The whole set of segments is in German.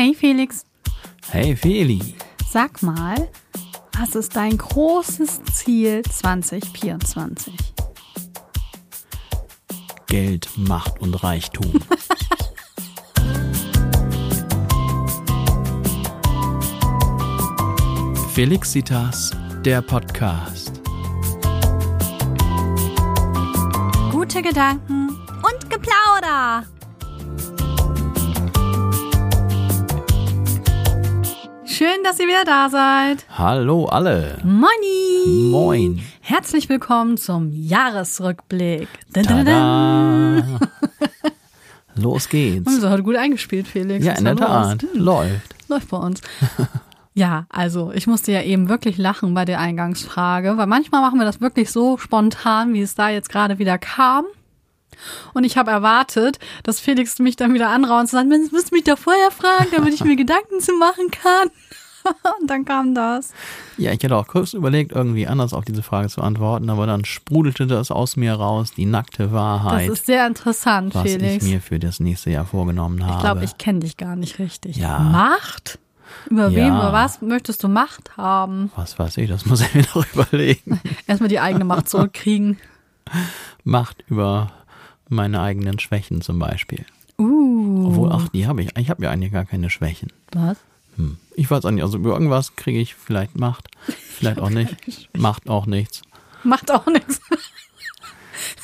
Hey Felix, Hey Feli, sag mal, was ist dein großes Ziel 2024? Geld, Macht und Reichtum. Felixitas, der Podcast. Gute Gedanken und Geplauder. Schön, dass ihr wieder da seid. Hallo alle. Moini. Moin. Herzlich willkommen zum Jahresrückblick. Dun, dun, dun. Los geht's. Haben wir heute gut eingespielt, Felix. Ja, in der? Tat. Hm, Läuft. Läuft bei uns. Ja, also ich musste ja eben wirklich lachen bei der Eingangsfrage, weil manchmal machen wir das wirklich so spontan, wie es da jetzt gerade wieder kam. Und ich habe erwartet, dass Felix mich dann wieder anraut und sagt, "Mensch, müsst mich da vorher fragen, damit ich mir Gedanken zu machen kann. Und dann kam das. Ja, ich hätte auch kurz überlegt, irgendwie anders auf diese Frage zu antworten, aber dann sprudelte das aus mir raus, die nackte Das Wahrheit, ist sehr interessant, was Felix. ich mir für das nächste Jahr vorgenommen habe. Ich glaube, ich kenne dich gar nicht richtig. Ja. Macht? Über wen, Ja. über was möchtest du Macht haben? Was weiß ich, das muss ich mir noch überlegen. Erstmal die eigene Macht zurückkriegen. Macht über meine eigenen Schwächen zum Beispiel. Uh. Obwohl, ach, die habe ich. Ich habe ja eigentlich gar keine Schwächen. Was? Hm. Ich weiß auch nicht, also über irgendwas kriege ich vielleicht Macht, vielleicht auch nicht. Macht auch nichts. Macht auch nichts.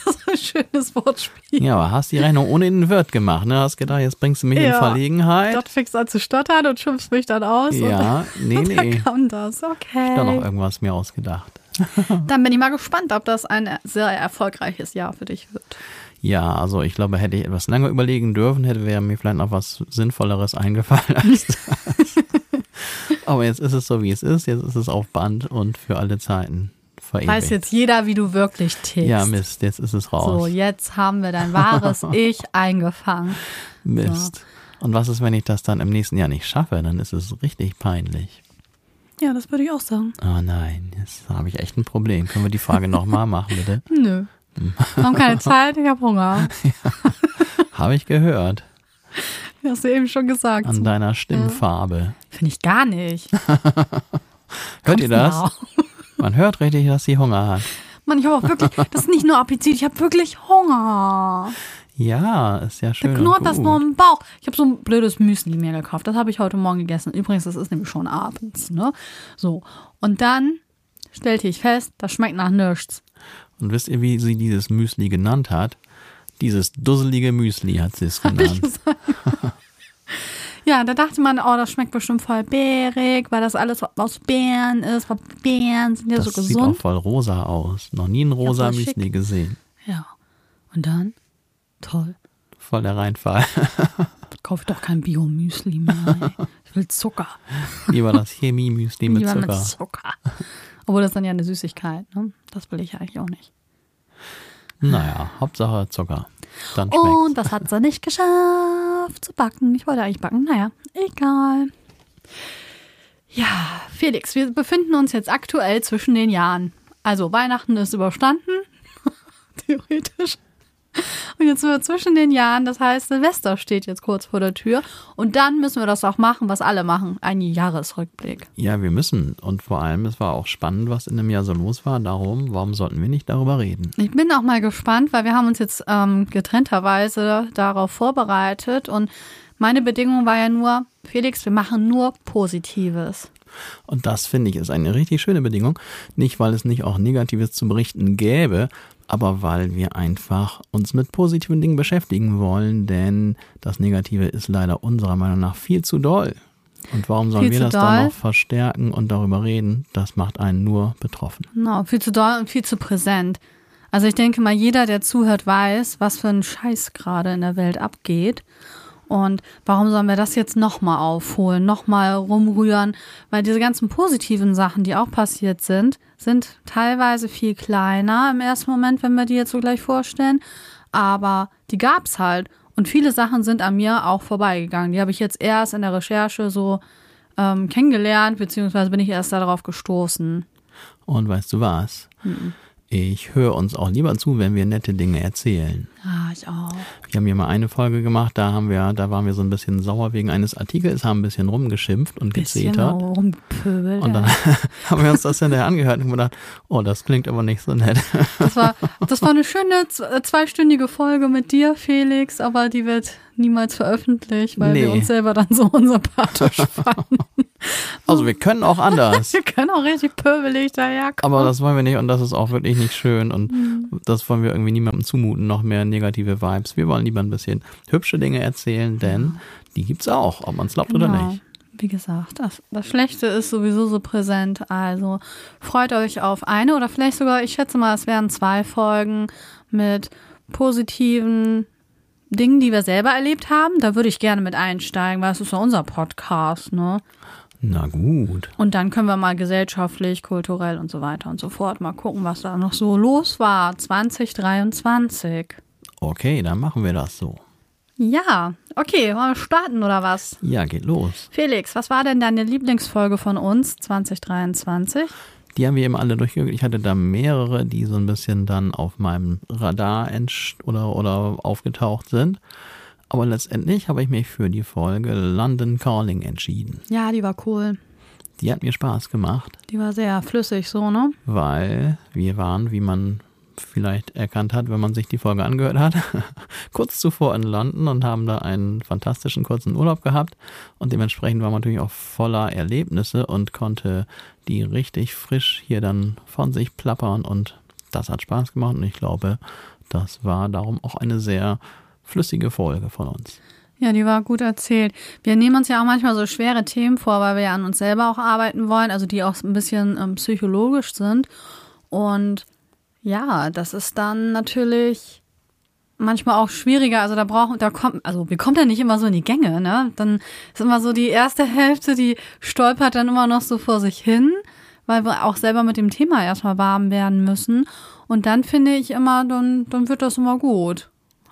Das ist ein schönes Wortspiel. Ja, aber hast die Rechnung ohne den Wirt gemacht, ne? Hast gedacht, jetzt bringst du mich in Ja. Verlegenheit. Dort fängst an zu stottern und schimpfst mich dann aus. Ja, nee, und dann nee. kam das. Okay. Da noch irgendwas mir ausgedacht. Dann bin ich mal gespannt, ob das ein sehr erfolgreiches Jahr für dich wird. Ja, also ich glaube, hätte ich etwas länger überlegen dürfen, hätte wäre mir vielleicht noch was Sinnvolleres eingefallen als das. Aber jetzt ist es so, wie es ist. Jetzt ist es auf Band und für alle Zeiten verewigt. Weiß jetzt jeder, wie du wirklich tickst. ja, Mist, jetzt ist es raus. So, jetzt haben wir dein wahres Ich eingefangen. Mist. Und was ist, wenn ich das dann im nächsten Jahr nicht schaffe? Dann ist es richtig peinlich. Ja, das würde ich auch sagen. Oh nein, jetzt habe ich echt ein Problem. Können wir die Frage nochmal machen, bitte? Nö. Wir haben keine Zeit, ich habe Hunger. Habe ich gehört. Hast du eben schon gesagt. An deiner Stimmfarbe. Finde ich gar nicht. Hört ihr das? Genau. Man hört richtig, dass sie Hunger hat. Mann, ich habe auch wirklich, das ist nicht nur Appetit, ich habe wirklich Hunger. Ja, ist ja schön. Da knurrt das nur im Bauch. Ich habe so ein blödes Müsli mir gekauft. Das habe ich heute Morgen gegessen. Übrigens, das ist nämlich schon abends, ne? So. Und dann stellte ich fest, das schmeckt nach nichts. Und wisst ihr, wie sie dieses Müsli genannt hat? Dieses dusselige Müsli hat sie es genannt. Ja, da dachte man, oh, das schmeckt bestimmt voll bärig, weil das alles aus Beeren ist. Weil Beeren sind ja Das so sieht auch gesund. voll rosa aus. Noch nie ein rosa schick. Müsli gesehen. Ja. Und dann? Toll. Voll der Reinfall. Kauf ich doch kein Bio-Müsli mehr. Ey. Ich will Zucker. Lieber das Chemie-Müsli mit Lieber Zucker. mit Zucker. Obwohl das dann ja eine Süßigkeit, ne? Das will ich eigentlich auch nicht. Naja, Hauptsache Zucker. Dann schmeckt's. Und das hat sie nicht geschafft zu backen. Ich wollte eigentlich backen. Naja, egal. Ja, Felix, wir befinden uns jetzt aktuell zwischen den Jahren. Also Weihnachten ist überstanden. Theoretisch. Und jetzt sind wir zwischen den Jahren. Das heißt, Silvester steht jetzt kurz vor der Tür. Und dann müssen wir das auch machen, was alle machen. Ein Jahresrückblick. Ja, wir müssen. Und vor allem, es war auch spannend, was in dem Jahr so los war. Darum, warum sollten wir nicht darüber reden? Ich bin auch mal gespannt, weil wir haben uns jetzt ähm, getrennterweise darauf vorbereitet und meine Bedingung war ja nur, Felix, wir machen nur Positives. Und das finde ich ist eine richtig schöne Bedingung. Nicht, weil es nicht auch Negatives zu berichten gäbe, aber weil wir einfach uns mit positiven Dingen beschäftigen wollen, denn das Negative ist leider unserer Meinung nach viel zu doll. Und warum sollen Viel wir das doll? dann noch verstärken und darüber reden? Das macht einen nur betroffen. Genau, viel zu doll und viel zu präsent. Also ich denke mal, jeder, der zuhört, weiß, was für ein Scheiß gerade in der Welt abgeht. Und warum sollen wir das jetzt nochmal aufholen, nochmal rumrühren? Weil diese ganzen positiven Sachen, die auch passiert sind, sind teilweise viel kleiner im ersten Moment, wenn wir die jetzt so gleich vorstellen. Aber die gab's halt. Und viele Sachen sind an mir auch vorbeigegangen. Die habe ich jetzt erst in der Recherche so ähm, kennengelernt, beziehungsweise bin ich erst darauf gestoßen. Und weißt du was? Mhm. Ich höre uns auch lieber zu, wenn wir nette Dinge erzählen. Ah, ich auch. Wir haben hier mal eine Folge gemacht, da haben wir, da waren wir so ein bisschen sauer wegen eines Artikels, haben ein bisschen rumgeschimpft und gezetert. rumpöbelt. Und dann haben wir uns das hinterher angehört und gedacht, oh, das klingt aber nicht so nett. Das war, das war eine schöne äh, zweistündige Folge mit dir, Felix, aber die wird niemals veröffentlicht, weil wir Nee. uns selber dann so unsympathisch fanden. Also wir können auch anders. Wir können auch richtig pöbelig daherkommen. Aber das wollen wir nicht und das ist auch wirklich nicht schön und Mhm. das wollen wir irgendwie niemandem zumuten, noch mehr negative Vibes. Wir wollen lieber ein bisschen hübsche Dinge erzählen, denn die gibt's auch, ob man es glaubt oder Genau. nicht. Wie gesagt, das, das Schlechte ist sowieso so präsent. Also freut euch auf eine oder vielleicht sogar, ich schätze mal, es wären zwei Folgen mit positiven Dingen, die wir selber erlebt haben. Da würde ich gerne mit einsteigen, weil es ist ja unser Podcast, ne? Na gut. Und dann können wir mal gesellschaftlich, kulturell und so weiter und so fort mal gucken, was da noch so los war 2023. Okay, dann machen wir das so. Ja, okay, wollen wir starten oder was? Ja, geht los. Felix, was war denn deine Lieblingsfolge von uns 2023? Die haben wir eben alle durchgeguckt. Ich hatte da mehrere, die so ein bisschen dann auf meinem Radar oder, oder aufgetaucht sind. Aber letztendlich habe ich mich für die Folge London Calling entschieden. Ja, die war cool. Die hat mir Spaß gemacht, Die war sehr flüssig so, ne? weil wir waren, wie man vielleicht erkannt hat, wenn man sich die Folge angehört hat, kurz zuvor in London und haben da einen fantastischen kurzen Urlaub gehabt und dementsprechend war man natürlich auch voller Erlebnisse und konnte die richtig frisch hier dann von sich plappern und das hat Spaß gemacht und ich glaube, das war darum auch eine sehr flüssige Folge von uns. Ja, die war gut erzählt. Wir nehmen uns ja auch manchmal so schwere Themen vor, weil wir ja an uns selber auch arbeiten wollen, also die auch ein bisschen ähm, psychologisch sind. Und ja, das ist dann natürlich manchmal auch schwieriger. Also da brauchen, da kommt, also wir kommen ja nicht immer so in die Gänge, ne? Dann ist immer so die erste Hälfte, die stolpert dann immer noch so vor sich hin, weil wir auch selber mit dem Thema erstmal warm werden müssen. Und dann finde ich immer, dann, dann wird das immer gut.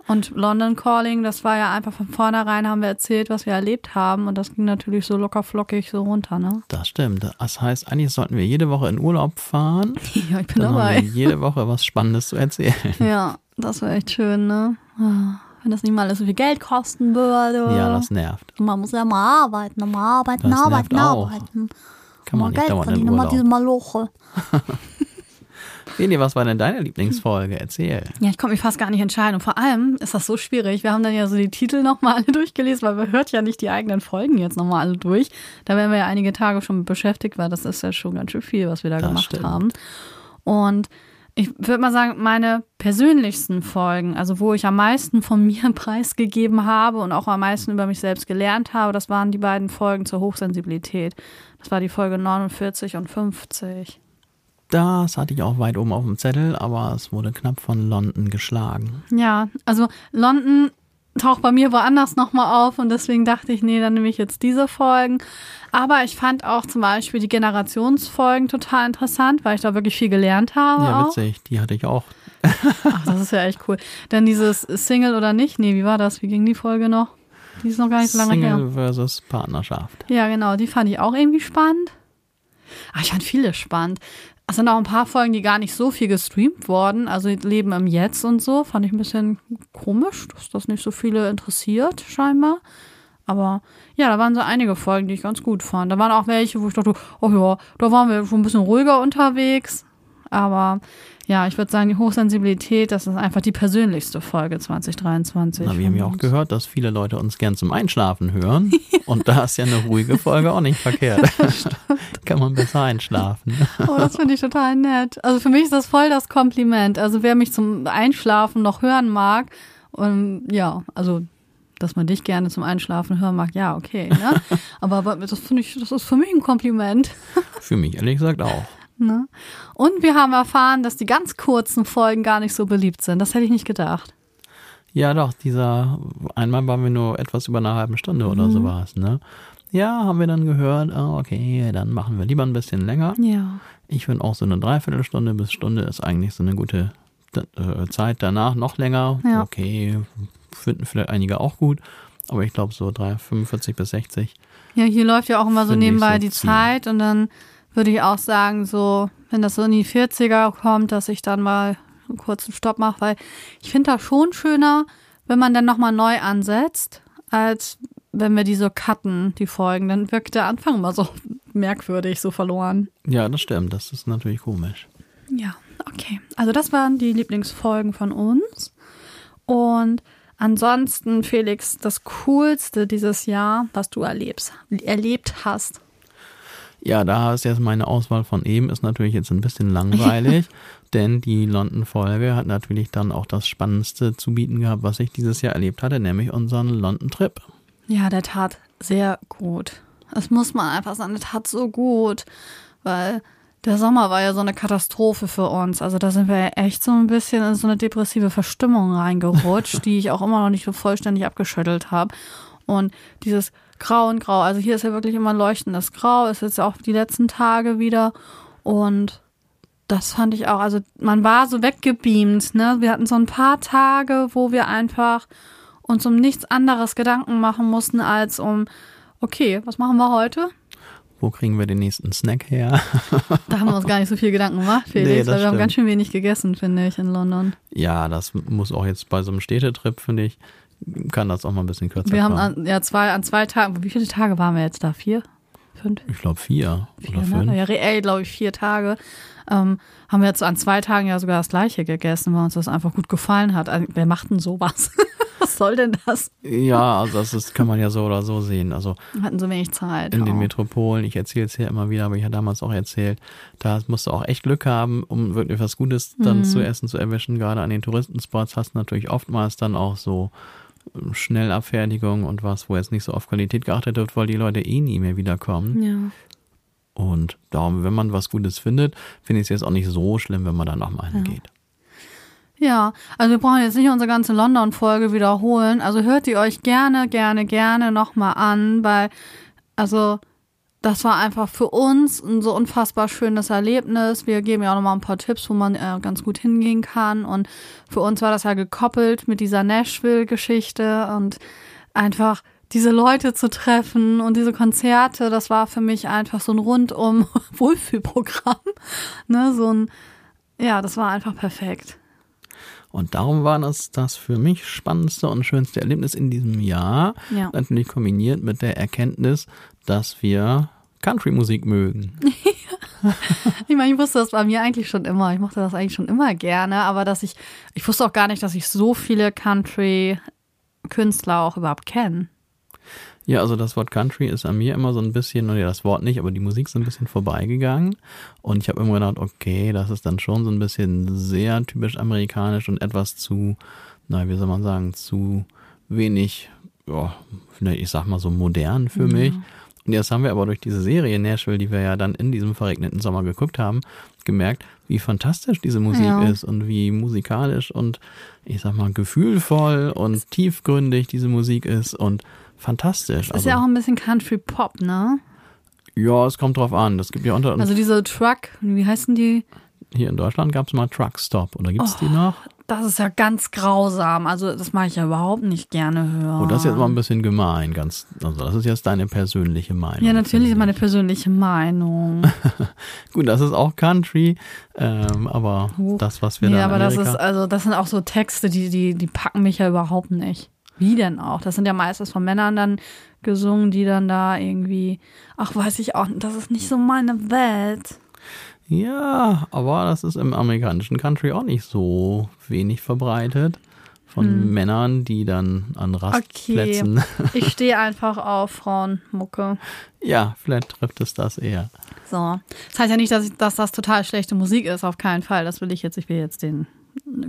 Und London Calling, das war ja einfach von vornherein, haben wir erzählt, was wir erlebt haben. Und das ging natürlich so locker flockig so runter, ne? Das stimmt. Das heißt, eigentlich sollten wir jede Woche in Urlaub fahren. Ja, ich bin Dann haben dabei. wir jede Woche was Spannendes zu erzählen. Ja, das wäre echt schön, ne? Ah, Wenn das nicht mal so viel Geld kosten würde. Ja, das nervt. Man muss ja mal arbeiten, mal arbeiten, Das arbeiten, arbeiten. Kann man mal nicht Geld dauernd in verdienen, mal diese. Maloche. Beni, was war denn deine Lieblingsfolge? Erzähl. Ja, ich konnte mich fast gar nicht entscheiden. Und vor allem ist das so schwierig. Wir haben dann ja so die Titel nochmal alle durchgelesen, weil man hört ja nicht die eigenen Folgen jetzt nochmal alle durch. Da werden wir ja einige Tage schon beschäftigt, weil das ist ja schon ganz schön viel, was wir da Das gemacht stimmt. haben. Und ich würde mal sagen, meine persönlichsten Folgen, also wo ich am meisten von mir preisgegeben habe und auch am meisten über mich selbst gelernt habe, das waren die beiden Folgen zur Hochsensibilität. Das war die Folge 49 und 50. Das hatte ich auch weit oben auf dem Zettel, aber es wurde knapp von London geschlagen. Ja, also London taucht bei mir woanders nochmal auf und deswegen dachte ich, nee, dann nehme ich jetzt diese Folgen. Aber ich fand auch zum Beispiel die Generationsfolgen total interessant, weil ich da wirklich viel gelernt habe. Ja, auch. witzig. Die hatte ich auch. Ach, das ist ja echt cool. Dann dieses Single oder nicht? Nee, wie war das? Wie ging die Folge noch? Die ist noch gar nicht so lange her. Single versus Partnerschaft. Ja, genau, die fand ich auch irgendwie spannend. Ah, ich fand viele spannend. Es sind auch ein paar Folgen, die gar nicht so viel gestreamt wurden. Also Leben im Jetzt und so. Fand ich ein bisschen komisch, dass das nicht so viele interessiert, scheinbar. Aber ja, da waren so einige Folgen, die ich ganz gut fand. Da waren auch welche, wo ich dachte, oh ja, da waren wir schon ein bisschen ruhiger unterwegs. Aber ja, ich würde sagen, die Hochsensibilität, das ist einfach die persönlichste Folge 2023. Na, wir haben ja auch gehört, dass viele Leute uns gern zum Einschlafen hören. Und da ist ja eine ruhige Folge auch nicht verkehrt. Kann man besser einschlafen. Oh, das finde ich total nett. Also für mich ist das voll das Kompliment. Also wer mich zum Einschlafen noch hören mag, und ja, also dass man dich gerne zum Einschlafen hören mag, ja, okay. Ne? Aber, aber das finde ich, das ist für mich ein Kompliment. Für mich ehrlich gesagt auch. Ne? Und wir haben erfahren, dass die ganz kurzen Folgen gar nicht so beliebt sind. Das hätte ich nicht gedacht. Ja, doch, dieser, einmal waren wir nur etwas über eine halbe Stunde oder Mhm. sowas, ne? Ja, haben wir dann gehört, ah, okay, dann machen wir lieber ein bisschen länger. Ja. Ich finde auch so eine Dreiviertelstunde bis Stunde ist eigentlich so eine gute äh, Zeit danach, noch länger. Ja. Okay, finden vielleicht einige auch gut, aber ich glaube so drei, 45 bis 60. Ja, hier läuft ja auch immer so nebenbei so die. Zeit und dann würde ich auch sagen, so, wenn das so in die 40er kommt, dass ich dann mal einen kurzen Stopp mache, weil ich finde das schon schöner, wenn man dann nochmal neu ansetzt, als wenn wir die so cutten, die Folgen. Dann wirkt der Anfang immer so merkwürdig, so verloren. Ja, das stimmt. Das ist natürlich komisch. Ja, okay. Also das waren die Lieblingsfolgen von uns. Und ansonsten, Felix, das Coolste dieses Jahr, was du erlebst, erlebt hast. Ja, da ist jetzt meine Auswahl von eben, ist natürlich jetzt ein bisschen langweilig, denn die London-Folge hat natürlich dann auch das Spannendste zu bieten gehabt, was ich dieses Jahr erlebt hatte, nämlich unseren London-Trip. Ja, der tat sehr gut. Das muss man einfach sagen, der tat so gut, weil der Sommer war ja so eine Katastrophe für uns. Also da sind wir ja echt so ein bisschen in so eine depressive Verstimmung reingerutscht, die ich auch immer noch nicht so vollständig abgeschüttelt habe. Und dieses Grau und Grau, also hier ist ja wirklich immer ein leuchtendes Grau, ist jetzt auch die letzten Tage wieder. Und das fand ich auch, also man war so weggebeamt, ne? Wir hatten so ein paar Tage, wo wir einfach uns um nichts anderes Gedanken machen mussten als um, okay, was machen wir heute? Wo kriegen wir den nächsten Snack her? Da haben wir uns gar nicht so viel Gedanken gemacht, Felix, Nee, weil wir haben stimmt. ganz schön wenig gegessen, finde ich, in London. ja, das muss auch jetzt bei so einem Städtetrip, finde ich, kann das auch mal ein bisschen kürzer Wir haben an, ja zwei, an zwei Tagen, wie viele Tage waren wir jetzt da? Vier? Fünf? ich glaube vier, Vier, oder fünf. ne? Ja, reell, glaube ich, vier Tage. Ähm, haben wir jetzt an zwei Tagen ja sogar das gleiche gegessen, weil uns das einfach gut gefallen hat. Also, wer macht denn sowas? Was soll denn das? Ja, also das ist, kann man ja so oder so sehen. Also Wir hatten so wenig Zeit. in den auch. Metropolen, ich erzähle es hier immer wieder, aber ich habe damals auch erzählt, da musst du auch echt Glück haben, um wirklich was Gutes dann Mhm. zu essen zu erwischen. Gerade an den Touristenspots hast du natürlich oftmals dann auch so Schnellabfertigung und was, wo jetzt nicht so auf Qualität geachtet wird, weil die Leute eh nie mehr wiederkommen. Ja. Und darum, wenn man was Gutes findet, finde ich es jetzt auch nicht so schlimm, wenn man da nochmal hingeht. Ja, also wir brauchen jetzt nicht unsere ganze London-Folge wiederholen. Also hört die euch gerne, gerne, gerne nochmal an, weil, also, das war einfach für uns ein so unfassbar schönes Erlebnis. Wir geben ja auch nochmal ein paar Tipps, wo man äh, ganz gut hingehen kann. Und für uns war das ja gekoppelt mit dieser Nashville-Geschichte und einfach diese Leute zu treffen und diese Konzerte, das war für mich einfach so ein rundum Wohlfühlprogramm. Ne, so ein, ja, das war einfach perfekt. Und darum war das das für mich spannendste und schönste Erlebnis in diesem Jahr. Ja. Natürlich kombiniert mit der Erkenntnis, dass wir Country-Musik mögen. Ich meine, ich wusste das bei mir eigentlich schon immer. Ich mochte das eigentlich schon immer gerne, aber dass ich, ich wusste auch gar nicht, dass ich so viele Country-Künstler auch überhaupt kenne. Ja, also das Wort Country ist an mir immer so ein bisschen, oder das Wort nicht, aber die Musik ist ein bisschen vorbeigegangen. Und ich habe immer gedacht, okay, das ist dann schon so ein bisschen sehr typisch amerikanisch und etwas zu, na, wie soll man sagen, zu wenig, ja, ich sag mal so modern für mich. Und jetzt haben wir aber durch diese Serie Nashville, die wir ja dann in diesem verregneten Sommer geguckt haben, gemerkt, wie fantastisch diese Musik Ja. ist und wie musikalisch und ich sag mal gefühlvoll und tiefgründig diese Musik ist und fantastisch. Ist ja auch ein bisschen Country-Pop, ne? ja, es kommt drauf an. Es gibt ja unter Also diese Truck, wie heißen die? Hier in Deutschland gab es mal Truck Stop oder gibt's die noch? Das ist ja ganz grausam. Also das mache ich ja überhaupt nicht gerne hören. Oh, das ist jetzt mal ein bisschen gemein, ganz. Also das ist jetzt deine persönliche Meinung. Ja, natürlich ist meine persönliche Meinung. Gut, das ist auch Country, ähm, aber das, was wir nee, da in aber das Amerika ist, also das sind auch so Texte, die, die, die packen mich ja überhaupt nicht. Wie denn auch? Das sind ja meistens von Männern dann gesungen, die dann da irgendwie, ach, weiß ich auch, das ist nicht so meine Welt. Ja, aber das ist im amerikanischen Country auch nicht so wenig verbreitet. Von Männern, die dann an Rastplätzen. Ich stehe einfach auf Frauenmucke. Ja, vielleicht trifft es das eher. So. Das heißt ja nicht, dass, ich, dass das total schlechte Musik ist, auf keinen Fall. Das will ich jetzt, ich will jetzt den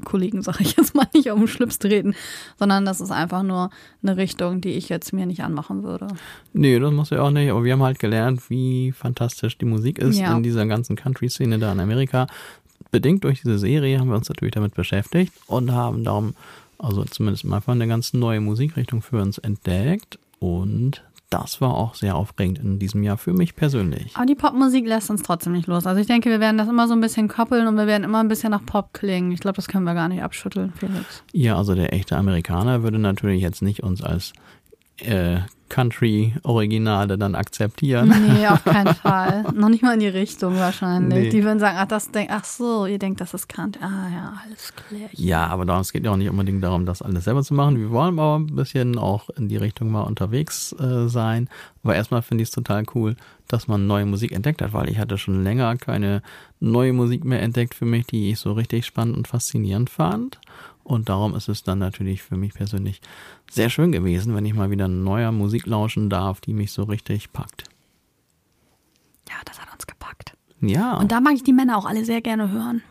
Kollegen, sage ich jetzt mal, nicht auf den Schlips treten, sondern das ist einfach nur eine Richtung, die ich jetzt mir nicht anmachen würde. Nee, das muss ja auch nicht. Aber wir haben halt gelernt, wie fantastisch die Musik ist Ja. in dieser ganzen Country-Szene da in Amerika. Bedingt durch diese Serie haben wir uns natürlich damit beschäftigt und haben darum, also zumindest mal eine ganz neue Musikrichtung für uns entdeckt. Und das war auch sehr aufregend in diesem Jahr für mich persönlich. Aber die Popmusik lässt uns trotzdem nicht los. Also ich denke, wir werden das immer so ein bisschen koppeln und wir werden immer ein bisschen nach Pop klingen. Ich glaube, das können wir gar nicht abschütteln, Felix. Ja, also der echte Amerikaner würde natürlich jetzt nicht uns als äh, Country-Originale dann akzeptieren. Nee, auf keinen Fall. Noch nicht mal in die Richtung wahrscheinlich. Nee. Die würden sagen, ach, das denk, ach so, ihr denkt, das ist Kant. Ah ja, alles klar. Ja, aber darum, es geht ja auch nicht unbedingt darum, das alles selber zu machen. Wir wollen aber ein bisschen auch in die Richtung mal unterwegs äh, sein. Aber erstmal finde ich es total cool, dass man neue Musik entdeckt hat, weil ich hatte schon länger keine neue Musik mehr entdeckt für mich, die ich so richtig spannend und faszinierend fand. Und darum ist es dann natürlich für mich persönlich sehr schön gewesen, wenn ich mal wieder neuer Musik lauschen darf, die mich so richtig packt. Ja, das hat uns gepackt. Ja, Und da mag ich die Männer auch alle sehr gerne hören.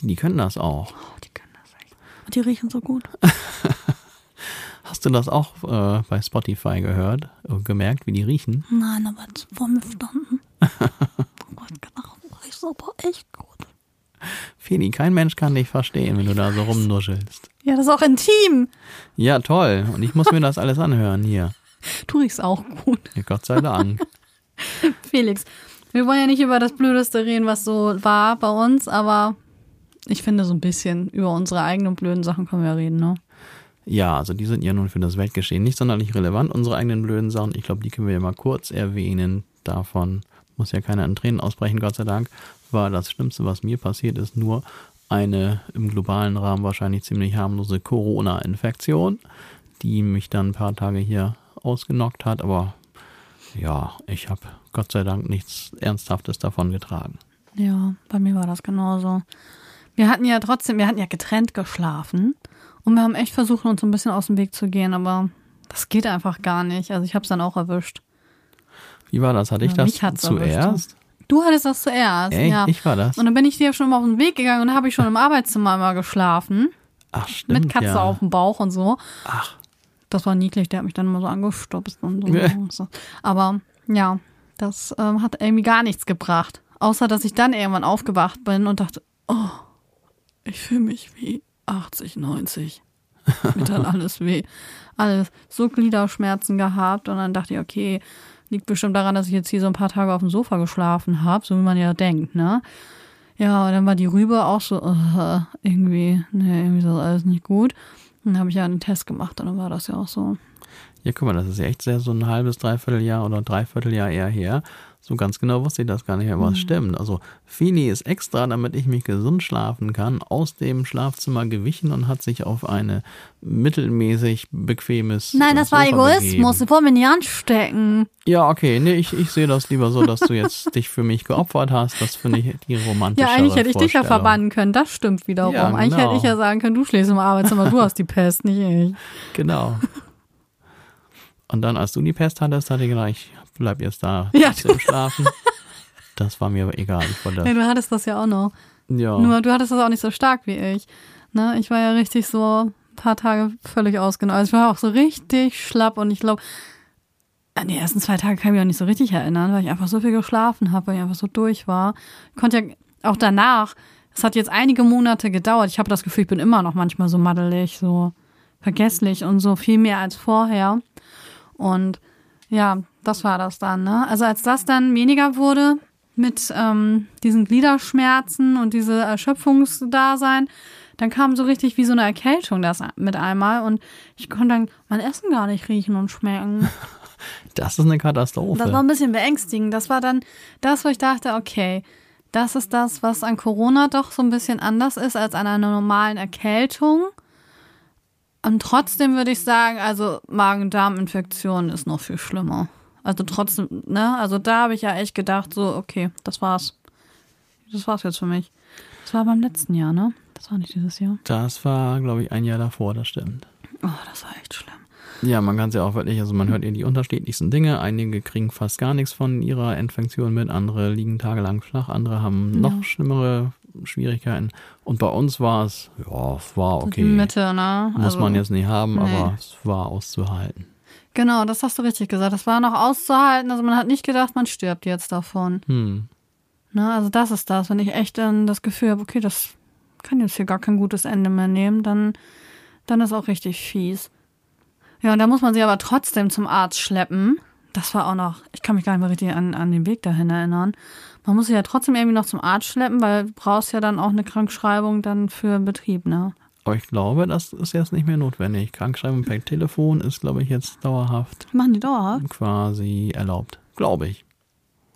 die können das auch. Oh, die können das echt. Und die riechen so gut. Hast du das auch äh, bei Spotify gehört und gemerkt, wie die riechen? Nein, aber jetzt vor mir standen. oh Gott, genau. Riecht aber echt gut. Feli, kein Mensch kann dich verstehen, wenn du da so rumnuschelst. Ja, das ist auch intim. Ja, toll. Und ich muss mir das alles anhören hier. Du riechst auch gut. Ja, Gott sei Dank. Felix, wir wollen ja nicht über das Blödeste reden, was so war bei uns, aber ich finde so ein bisschen über unsere eigenen blöden Sachen können wir ja reden, ne? Ja, also die sind ja nun für das Weltgeschehen nicht sonderlich relevant, unsere eigenen blöden Sachen. Ich glaube, die können wir ja mal kurz erwähnen. Davon muss ja keiner in Tränen ausbrechen, Gott sei Dank. War das Schlimmste, was mir passiert ist, nur eine im globalen Rahmen wahrscheinlich ziemlich harmlose Corona-Infektion, die mich dann ein paar Tage hier ausgenockt hat. Aber ja, ich habe Gott sei Dank nichts Ernsthaftes davon getragen. Ja, bei mir war das genauso. Wir hatten ja trotzdem, wir hatten ja getrennt geschlafen und wir haben echt versucht, uns ein bisschen aus dem Weg zu gehen, aber das geht einfach gar nicht. Also ich habe es dann auch erwischt. Wie war das? Hatte ich Ja, das zuerst? Du hattest das zuerst, Echt? ja. Ich war das? Und dann bin ich dir schon mal auf den Weg gegangen und dann habe ich schon im Arbeitszimmer mal geschlafen. Ach, stimmt. mit Katze ja. auf dem Bauch und so. Ach, Das war niedlich, der hat mich dann immer so angestupst und so. Ja. Aber ja, das ähm, hat irgendwie gar nichts gebracht. Außer, dass ich dann irgendwann aufgewacht bin und dachte, oh, ich fühle mich wie 80, 90. Mir tat alles weh. Alles. So Gliederschmerzen gehabt und dann dachte ich, okay, liegt bestimmt daran, dass ich jetzt hier so ein paar Tage auf dem Sofa geschlafen habe, so wie man ja denkt, ne? Ja, und dann war die Rübe auch so, äh, irgendwie, ne, irgendwie ist das alles nicht gut. Und dann habe ich ja einen Test gemacht und dann war das ja auch so. ja, guck mal, das ist ja echt sehr so ein halbes, dreiviertel Jahr oder dreiviertel Jahr eher her. So ganz genau wusste ich das gar nicht, aber es stimmt. Also Fini ist extra, damit ich mich gesund schlafen kann, aus dem Schlafzimmer gewichen und hat sich auf eine mittelmäßig bequemes Nein, das war Sofa Egoismus. begeben. Sie wollen mir nicht anstecken. Ja, okay, nee, ich, ich sehe das lieber so, dass du jetzt dich für mich geopfert hast. Das finde ich die romantische Ja, eigentlich hätte ich dich ja verbannen können. Das stimmt wiederum. Ja, Eigentlich genau. hätte ich ja sagen können, du schläfst im Arbeitszimmer, du hast die Pest, nicht ich. Genau. Und dann, als du die Pest hattest, hatte ich gedacht, ich bleib jetzt da Ja, trotzdem schlafen. Das war mir aber egal. Ich wollte, Ja, du hattest das ja auch noch. ja. Nur du hattest das auch nicht so stark wie ich. Ne? Ich war ja richtig so ein paar Tage völlig ausgenommen. Also ich war auch so richtig schlapp und ich glaube, an die ersten zwei Tage kann ich mich auch nicht so richtig erinnern, weil ich einfach so viel geschlafen habe, weil ich einfach so durch war. Ich konnte ja auch danach, es hat jetzt einige Monate gedauert. Ich habe das Gefühl, ich bin immer noch manchmal so maddelig, so vergesslich und so viel mehr als vorher. Und ja, das war das dann. Ne? Also als das dann weniger wurde mit ähm, diesen Gliederschmerzen und diese Erschöpfungsdasein, dann kam so richtig wie so eine Erkältung das mit einmal und ich konnte dann mein Essen gar nicht riechen und schmecken. das ist eine Katastrophe. Das war ein bisschen beängstigend. Das war dann das, wo ich dachte, okay, das ist das, was an Corona doch so ein bisschen anders ist als an einer normalen Erkältung. Und trotzdem würde ich sagen, also Magen-Darm-Infektion ist noch viel schlimmer. Also trotzdem, ne? Also da habe ich ja echt gedacht, so, okay, das war's. Das war's jetzt für mich. Das war beim letzten Jahr, ne? Das war nicht dieses Jahr. das war, glaube ich, ein Jahr davor, das stimmt. Oh, das war echt schlimm. Ja, man kann es ja auch wirklich, also man hört ja die unterschiedlichsten Dinge. Einige kriegen fast gar nichts von ihrer Infektion mit, andere liegen tagelang flach, andere haben noch schlimmere Schwierigkeiten. Und bei uns war es, ja, es war okay. Mitte, ne? Muss Also- man jetzt nicht haben, nee. aber es war auszuhalten. Genau, das hast du richtig gesagt. Das war noch auszuhalten. Also man hat nicht gedacht, man stirbt jetzt davon. Hm. Ne? Also das ist das. Wenn ich echt dann das Gefühl habe, okay, das kann jetzt hier gar kein gutes Ende mehr nehmen, dann, dann ist auch richtig fies. Ja, und da muss man sich aber trotzdem zum Arzt schleppen. Das war auch noch, ich kann mich gar nicht mehr richtig an, an den Weg dahin erinnern. Man muss sich ja trotzdem irgendwie noch zum Arzt schleppen, weil du brauchst ja dann auch eine Krankschreibung dann für den Betrieb, ne? Aber ich glaube, das ist jetzt nicht mehr notwendig. Krankschreibung per Telefon ist, glaube ich, jetzt dauerhaft Machen die dauerhaft? quasi erlaubt. Glaube ich.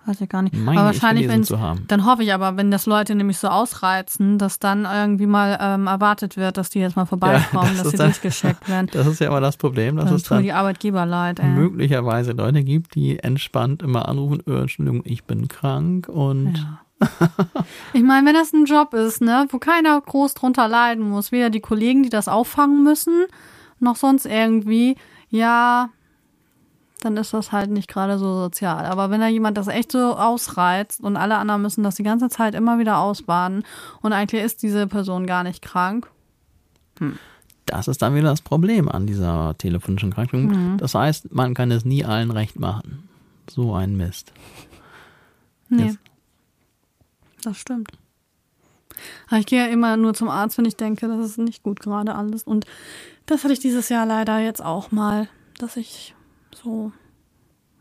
Weiß ich gar nicht. Meine aber ich wahrscheinlich, wenn dann hoffe ich aber, wenn das Leute nämlich so ausreizen, dass dann irgendwie mal ähm, erwartet wird, dass die jetzt mal vorbeikommen, das dass sie dann- durchgecheckt werden. Das ist ja immer das Problem, dass Dann es dann die Arbeitgeber leid, ey. möglicherweise Leute gibt, die entspannt immer anrufen, "Äh, Entschuldigung, ich bin krank und Ja. Ich meine, wenn das ein Job ist, ne, wo keiner groß drunter leiden muss, weder die Kollegen, die das auffangen müssen, noch sonst irgendwie, ja, dann ist das halt nicht gerade so sozial. Aber wenn da jemand das echt so ausreizt und alle anderen müssen das die ganze Zeit immer wieder ausbaden und eigentlich ist diese Person gar nicht krank, das ist dann wieder das Problem an dieser telefonischen Krankschreibung. Mhm. Das heißt, man kann es nie allen recht machen. So ein Mist. nee. Jetzt- Das stimmt. Aber ich gehe ja immer nur zum Arzt, wenn ich denke, das ist nicht gut gerade alles. Und das hatte ich dieses Jahr leider jetzt auch mal, dass ich so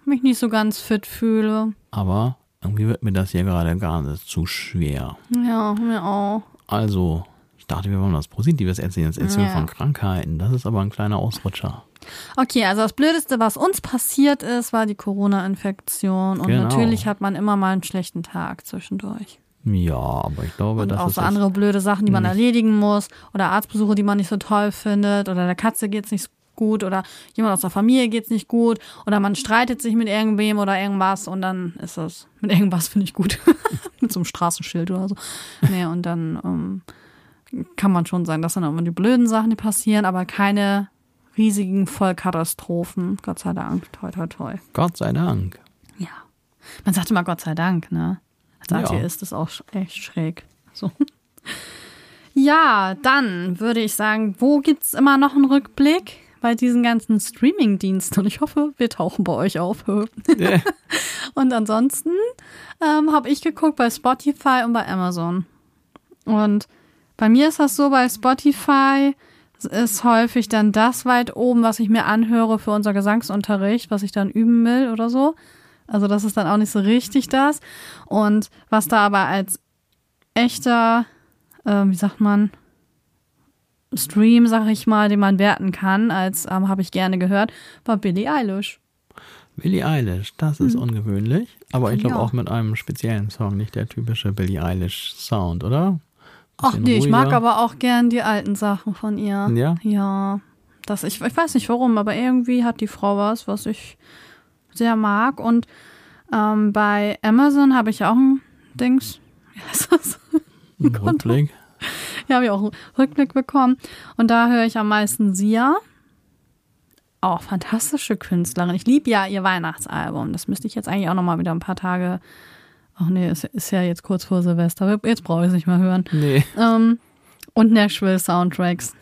mich nicht so ganz fit fühle. Aber irgendwie wird mir das hier gerade gar nicht zu schwer. Ja, mir auch. Also, ich dachte, wir wollen was Positives erzählen. Jetzt erzählen Ja. von Krankheiten. Das ist aber ein kleiner Ausrutscher. Okay, also das Blödeste, was uns passiert ist, war die Corona-Infektion. Und Genau. natürlich hat man immer mal einen schlechten Tag zwischendurch. Ja, aber ich glaube, Und das auch ist so andere blöde Sachen, die man erledigen muss. Oder Arztbesuche, die man nicht so toll findet. Oder der Katze geht's nicht gut. Oder jemand aus der Familie geht's nicht gut. Oder man streitet sich mit irgendwem oder irgendwas. Und dann ist es, mit irgendwas finde ich gut. mit so einem Straßenschild oder so. Nee, und dann ähm, kann man schon sagen, das sind immer die blöden Sachen, die passieren. Aber keine riesigen Vollkatastrophen. Gott sei Dank. Toi, toi, toi. Gott sei Dank. Ja. Man sagt immer Gott sei Dank, ne? Als Ja. Atheist ist auch sch- echt schräg. So. Ja, dann würde ich sagen, wo gibt's immer noch einen Rückblick? Bei diesen ganzen Streaming-Diensten. Und ich hoffe, wir tauchen bei euch auf. Ja. Und ansonsten ähm, habe ich geguckt bei Spotify und bei Amazon. Und bei mir ist das so, bei Spotify ist häufig dann das weit oben, was ich mir anhöre für unser Gesangsunterricht, was ich dann üben will oder so. Also das ist dann auch nicht so richtig das. Und was da aber als echter, ähm, wie sagt man, Stream, sag ich mal, den man werten kann, als ähm, habe ich gerne gehört, war Billie Eilish. Billie Eilish, das ist ungewöhnlich. Aber ich glaube Ja. auch mit einem speziellen Song, nicht der typische Billie Eilish Sound, oder? Ach nee, ich mag ruhiger. aber auch gern die alten Sachen von ihr. Ja? Ja. Das, ich, ich weiß nicht warum, aber irgendwie hat die Frau was, was ich sehr mag. Und ähm, bei Amazon habe ich auch ein Dings. Wie heißt das? Ein Rückblick. Ja, habe ich auch einen Rückblick bekommen. Und da höre ich am meisten Sia. Auch fantastische Künstlerin. Ich liebe ja ihr Weihnachtsalbum. Das müsste ich jetzt eigentlich auch noch mal wieder ein paar Tage. Ach nee, es ist ja jetzt kurz vor Silvester. Jetzt brauche ich es nicht mehr hören. Nee. Ähm, und Nashville Soundtracks.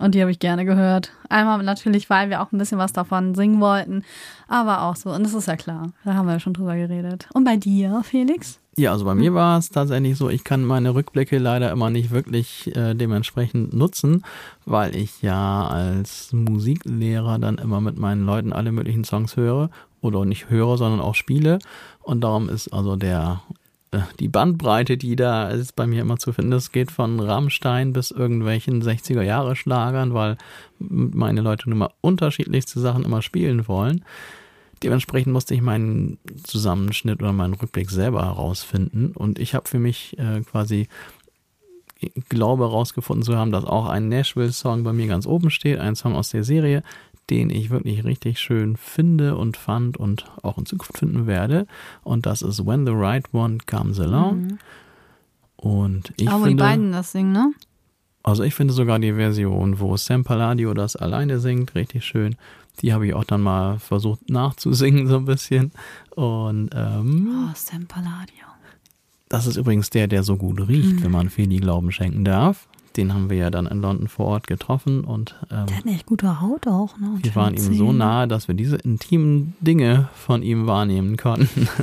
Und die habe ich gerne gehört. Einmal natürlich, weil wir auch ein bisschen was davon singen wollten. Aber auch so. Und das ist ja klar. Da haben wir ja schon drüber geredet. Und bei dir, Felix? Ja, also bei mir war es tatsächlich so, ich kann meine Rückblicke leider immer nicht wirklich äh, dementsprechend nutzen, weil ich ja als Musiklehrer dann immer mit meinen Leuten alle möglichen Songs höre oder nicht höre, sondern auch spiele. Und darum ist also der die Bandbreite, die da ist bei mir immer zu finden, das geht von Rammstein bis irgendwelchen 60er Jahre Schlagern, weil m- meine Leute nun mal unterschiedlichste Sachen immer spielen wollen. Dementsprechend musste ich meinen Zusammenschnitt oder meinen Rückblick selber herausfinden. Und ich habe für mich äh, quasi, glaube herausgefunden zu haben, dass auch ein Nashville-Song bei mir ganz oben steht, ein Song aus der Serie, den ich wirklich richtig schön finde und fand und auch in Zukunft finden werde. Und das ist When the Right One Comes Along. Und ich Mhm. Aber wo die finde, beiden das singen, ne? also ich finde sogar die Version, wo Sam Palladio das alleine singt, richtig schön. Die habe ich auch dann mal versucht nachzusingen so ein bisschen. Und ähm, Oh, Sam Palladio. das ist übrigens der, der so gut riecht, wenn man Feli Glauben schenken darf. Den haben wir ja dann in London vor Ort getroffen und ähm, Der hat eine echt gute Haut auch, ne? Wir waren ihm so nahe, dass wir diese intimen Dinge von ihm wahrnehmen konnten.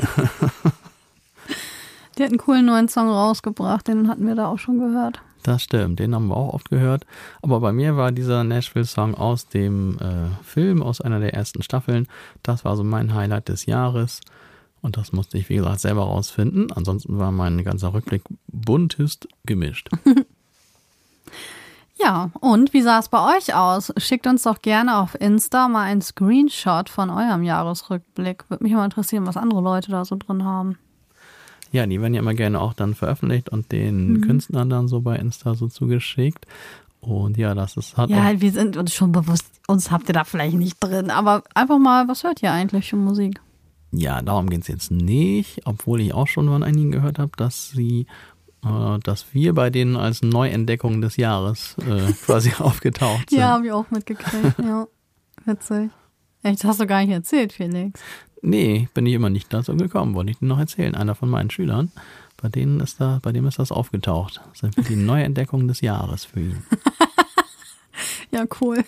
Der hat einen coolen neuen Song rausgebracht, den hatten wir da auch schon gehört. Das stimmt, den haben wir auch oft gehört. Aber bei mir war dieser Nashville-Song aus dem äh, Film, aus einer der ersten Staffeln. Das war so mein Highlight des Jahres. Und das musste ich, wie gesagt, selber rausfinden. Ansonsten war mein ganzer Rückblick buntest gemischt. Ja, und wie sah es bei euch aus? Schickt uns doch gerne auf Insta mal einen Screenshot von eurem Jahresrückblick. Würde mich mal interessieren, was andere Leute da so drin haben. Ja, die werden ja immer gerne auch dann veröffentlicht und den Künstlern dann so bei Insta so zugeschickt. Und ja, das ist hat Ja, wir sind uns schon bewusst, uns habt ihr da vielleicht nicht drin, aber einfach mal, was hört ihr eigentlich für Musik? ja, darum geht's jetzt nicht, obwohl ich auch schon von einigen gehört habe, dass sie dass wir bei denen als Neuentdeckung des Jahres äh, quasi aufgetaucht sind. Ja, habe ich auch mitgekriegt, ja. Witzig. Echt, das hast du gar nicht erzählt, Felix. Nee, bin ich immer nicht dazu gekommen, wollte ich dir noch erzählen. Einer von meinen Schülern, bei denen ist da, bei dem ist das aufgetaucht. Das sind die Neuentdeckung des Jahres für ihn. Ja, cool.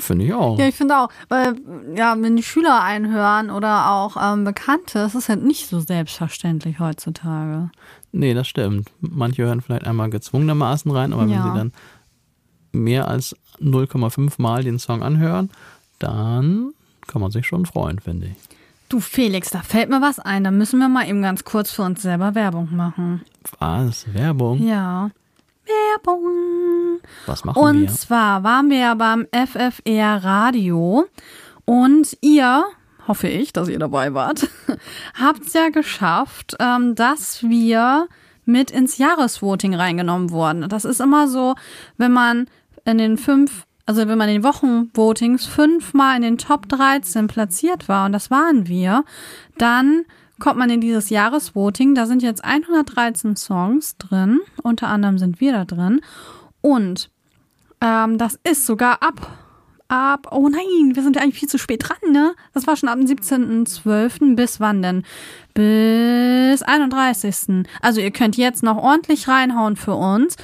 Finde ich auch. Ja, ich finde auch, weil, ja, wenn die Schüler einhören oder auch ähm, Bekannte, das ist ja nicht so selbstverständlich heutzutage. Nee, das stimmt. Manche hören vielleicht einmal gezwungenermaßen rein, aber Ja. wenn sie dann mehr als 0,5 Mal den Song anhören, dann kann man sich schon freuen, finde ich. Du, Felix, da fällt mir was ein. Da müssen wir mal eben ganz kurz für uns selber Werbung machen. Was? Werbung? Ja. Werbung. Was machen Und wir? zwar waren wir ja beim FFR Radio und ihr, hoffe ich, dass ihr dabei wart, habt es ja geschafft, ähm, dass wir mit ins Jahresvoting reingenommen wurden. Das ist immer so, wenn man in den fünf, also wenn man in den Wochenvotings fünfmal in den Top 13 platziert war, und das waren wir, dann kommt man in dieses Jahresvoting. Da sind jetzt 113 Songs drin, unter anderem sind wir da drin. Und ähm, das ist sogar ab, ab, oh nein, wir sind ja eigentlich viel zu spät dran, ne? Das war schon ab dem 17.12. Bis wann denn? Bis 31. Also ihr könnt jetzt noch ordentlich reinhauen für uns,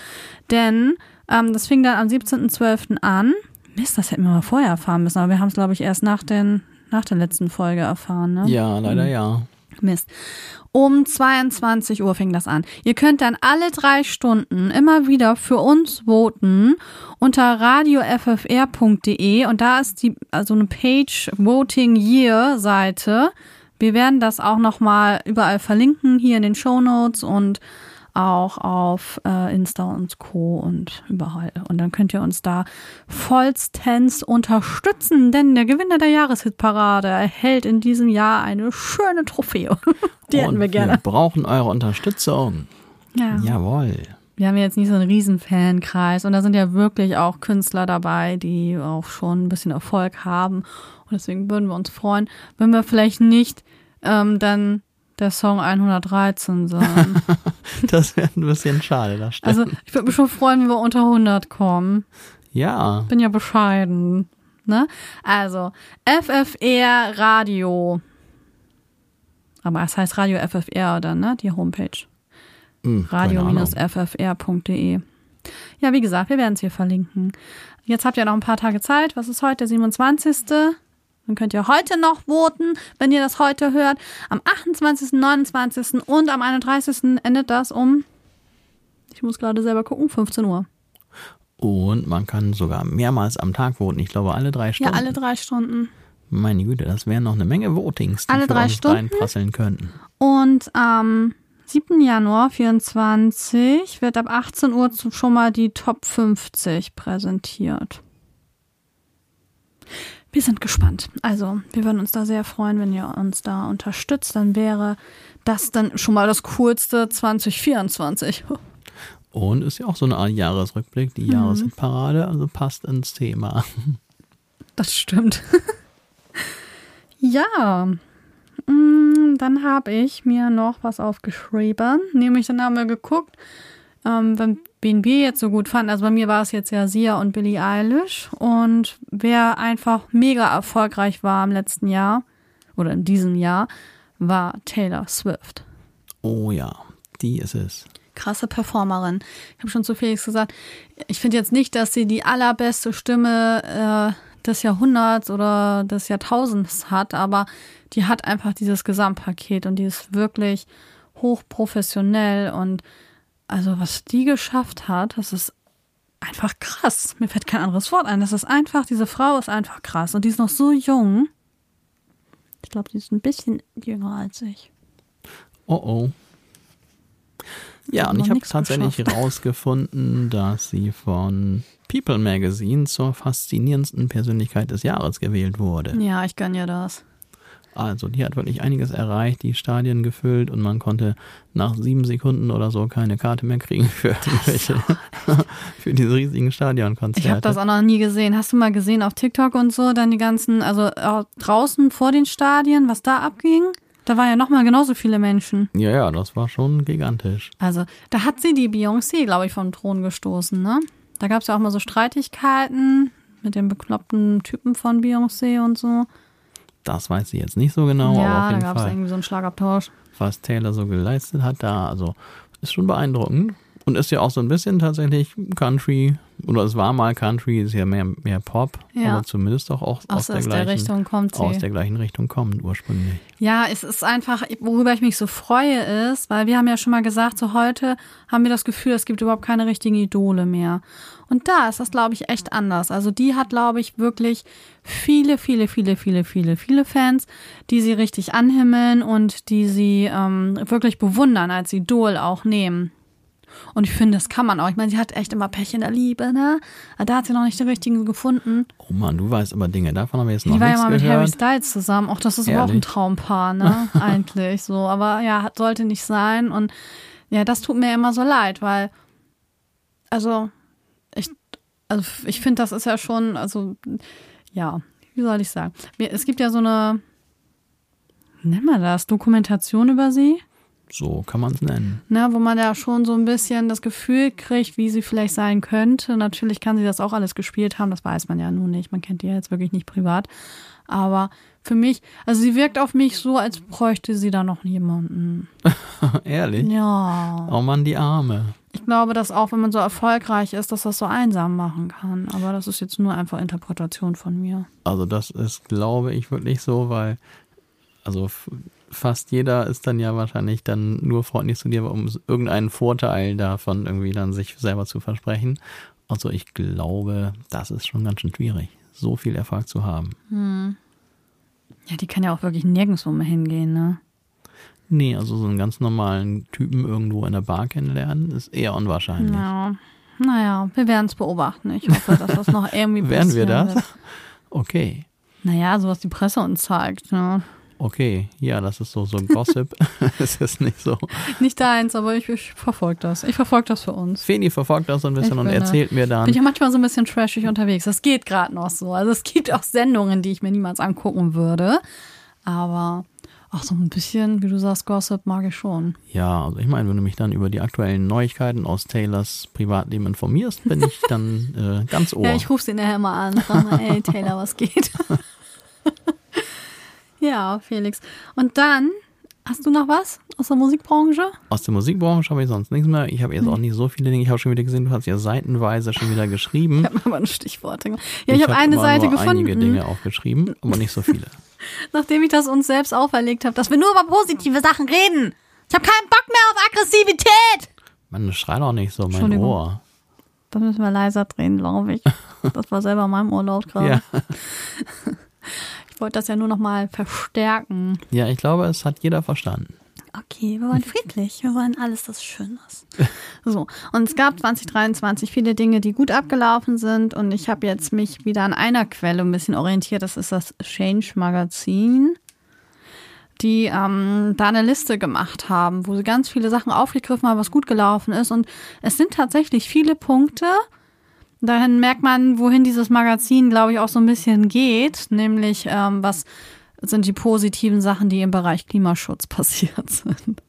denn ähm, das fing dann am 17.12. an. Mist, das hätten wir mal vorher erfahren müssen, aber wir haben es, glaube ich, erst nach, den, nach der letzten Folge erfahren, ne? Ja, leider ja. Mist. Um 22 Uhr fing das an. Ihr könnt dann alle drei Stunden immer wieder für uns voten unter radioffr.de und da ist die also eine Page Voting Year Seite. Wir werden das auch noch mal überall verlinken hier in den Show Notes und auch auf äh, Insta und Co. und überall. Und dann könnt ihr uns da vollstens unterstützen, denn der Gewinner der Jahreshitparade erhält in diesem Jahr eine schöne Trophäe. Die hätten Und wir gerne. Wir brauchen eure Unterstützung. Ja. Jawohl. Wir haben jetzt nicht so einen riesen Fankreis und da sind ja wirklich auch Künstler dabei, die auch schon ein bisschen Erfolg haben. Und deswegen würden wir uns freuen, wenn wir vielleicht nicht ähm, dann der Song 113 sind. Das wäre ein bisschen schade, das stimmt. Also ich würde mich schon freuen, wenn wir unter 100 kommen. ja, Bin ja bescheiden. Ne? Also FFR Radio. Aber es heißt Radio FFR dann, ne? Die Homepage. hm, radio-ffr.de. Ja, wie gesagt, wir werden es hier verlinken. Jetzt habt ihr noch ein paar Tage Zeit. Was ist heute? Der 27. Dann könnt ihr heute noch voten, wenn ihr das heute hört. Am 28., 29. und am 31. endet das um, ich muss gerade selber gucken, 15 Uhr. Und man kann sogar mehrmals am Tag voten. Ich glaube, alle drei Stunden. Ja, alle drei Stunden. Meine Güte, das wären noch eine Menge Votings, die Alle drei uns Stunden? reinprasseln könnten. Und am 7. Januar 24 wird ab 18 Uhr schon mal die Top 50 präsentiert. Wir sind gespannt. Also, wir würden uns da sehr freuen, wenn ihr uns da unterstützt. Dann wäre das dann schon mal das coolste 2024. Und ist ja auch so eine Art Jahresrückblick, Mhm. die Jahreshitparade, also passt ins Thema. Das stimmt. ja. Mm, Dann habe ich mir noch was aufgeschrieben. Nämlich dann haben wir geguckt, ähm, wenn, wen wir jetzt so gut fanden. Also bei mir war es jetzt ja Sia und Billie Eilish. Und wer einfach mega erfolgreich war im letzten Jahr oder in diesem Jahr, war Taylor Swift. Oh ja, die ist es. krasse Performerin. Ich habe schon zu Felix gesagt, ich finde jetzt nicht, dass sie die allerbeste Stimme äh, des Jahrhunderts oder des Jahrtausends hat, aber die hat einfach dieses Gesamtpaket und die ist wirklich hochprofessionell und also was die geschafft hat, das ist einfach krass. Mir fällt kein anderes Wort ein. Das ist einfach, diese Frau ist einfach krass und die ist noch so jung. Ich glaube, die ist ein bisschen jünger als ich. Oh oh. Ja, und ich habe tatsächlich herausgefunden, dass sie von People Magazine zur faszinierendsten Persönlichkeit des Jahres gewählt wurde. Ja, ich gönn ihr das. Also, die hat wirklich einiges erreicht, die Stadien gefüllt und man konnte nach sieben Sekunden oder so keine Karte mehr kriegen für irgendwelche, für diese riesigen Stadionkonzerte. Ich habe das auch noch nie gesehen. Hast du mal gesehen auf TikTok und so, dann die ganzen, also draußen vor den Stadien, was da abging? Da waren ja nochmal genauso viele Menschen. ja, ja, das war schon gigantisch. Also, da hat sie die Beyoncé, glaube ich, vom Thron gestoßen, ne? Da gab es ja auch mal so Streitigkeiten mit dem bekloppten Typen von Beyoncé und so. Das weiß ich jetzt nicht so genau, aber ja, auf da gab es irgendwie so einen Schlagabtausch. was Taylor so geleistet hat da, also ist schon beeindruckend. Und ist ja auch so ein bisschen tatsächlich Country, oder es war mal Country, ist ja mehr, mehr Pop, Ja. aber zumindest auch aus, aus, Aus, der, gleichen, der Richtung kommt sie. aus der gleichen Richtung kommen ursprünglich. Ja, es ist einfach, worüber ich mich so freue, ist, weil wir haben ja schon mal gesagt, so heute haben wir das Gefühl, es gibt überhaupt keine richtigen Idole mehr. Und da ist das, glaube ich, echt anders. Also die hat, glaube ich, wirklich viele, viele, viele, viele, viele, viele Fans, die sie richtig anhimmeln und die sie ähm, wirklich bewundern, als Idol auch nehmen. Und ich finde, das kann man auch. Ich meine, sie hat echt immer Pech in der Liebe, ne? Da hat sie noch nicht den richtigen gefunden. Oh Mann, du weißt aber Dinge, davon haben wir jetzt noch Die war ja nichts mal mit Harry gehört. Styles zusammen. Auch das ist aber auch ein Ehrlich? Traumpaar, ne? Eigentlich so. Aber ja, sollte nicht sein. Und ja, das tut mir immer so leid, weil, also, ich, also ich finde, das ist ja schon, also, ja, wie soll ich sagen? Wir- Es gibt ja so eine, nennt man das, Dokumentation über sie, So kann man es nennen. ne, wo man ja schon so ein bisschen das Gefühl kriegt, wie sie vielleicht sein könnte. Natürlich kann sie das auch alles gespielt haben, das weiß man ja nun nicht. Man kennt die ja jetzt wirklich nicht privat. Aber für mich, also sie wirkt auf mich so, als bräuchte sie da noch jemanden. Ehrlich? Ja. Oh Mann, die Arme. Ich glaube, dass auch wenn man so erfolgreich ist, dass das so einsam machen kann. Aber das ist jetzt nur einfach Interpretation von mir. Also das ist, glaube ich, wirklich so, weil also fast jeder ist dann ja wahrscheinlich dann nur freundlich zu dir, um irgendeinen Vorteil davon irgendwie dann sich selber zu versprechen. Also ich glaube, das ist schon ganz schön schwierig, so viel Erfolg zu haben. Ja, die kann ja auch wirklich nirgendwo mehr hingehen, ne? Nee, also so einen ganz normalen Typen irgendwo in der Bar kennenlernen, ist eher unwahrscheinlich. Ja. Naja, wir werden es beobachten. Ich hoffe, dass das noch irgendwie Werden wir das? wird. Okay. Naja, so was die Presse uns zeigt. Ne? Okay, ja, das ist so, so ein Gossip. das ist nicht so. Nicht deins, aber ich, ich verfolge das. Ich verfolge das für uns. Feni verfolgt das so ein bisschen Ich und da- erzählt mir dann. Bin ich manchmal so ein bisschen trashig unterwegs. Das geht gerade noch so. Also es gibt auch Sendungen, die ich mir niemals angucken würde. Aber auch so ein bisschen, wie du sagst, Gossip mag ich schon. Ja, also ich meine, wenn du mich dann über die aktuellen Neuigkeiten aus Taylors Privatleben informierst, bin ich dann äh, ganz ohr. Ja, ich rufe sie nachher mal an. Sag mal, ey, Taylor, was geht? ja, Felix. Und dann, hast du noch was aus der Musikbranche? aus der Musikbranche habe ich sonst nichts mehr. Ich habe jetzt auch nicht so viele Dinge. Ich habe schon wieder gesehen, du hast ja seitenweise schon wieder geschrieben. Ich habe aber ein Stichwort. Ja, ich, habe hab eine Seite gefunden. einige Dinge aufgeschrieben, aber nicht so viele. nachdem ich das uns selbst auferlegt habe, dass wir nur über positive Sachen reden. Ich habe keinen Bock mehr auf Aggressivität. Mann, schrei doch nicht so, mein. Ohr. Da müssen wir leiser drehen, glaube ich. Das war selber in meinem Ohr laut gerade. Ja. Ich wollte das ja nur noch mal verstärken. ja, ich glaube, es hat jeder verstanden. Okay, wir wollen friedlich. Wir wollen alles, das schön ist. So, und es gab 2023 viele Dinge, die gut abgelaufen sind. Und ich habe jetzt mich wieder an einer Quelle ein bisschen orientiert. Das ist das Change Magazin, die ähm, da eine Liste gemacht haben, wo sie ganz viele Sachen aufgegriffen haben, was gut gelaufen ist. Und es sind tatsächlich viele Punkte. Dahin merkt man, wohin dieses Magazin, glaube ich, auch so ein bisschen geht. Nämlich, ähm, was sind die positiven Sachen, die im Bereich Klimaschutz passiert sind.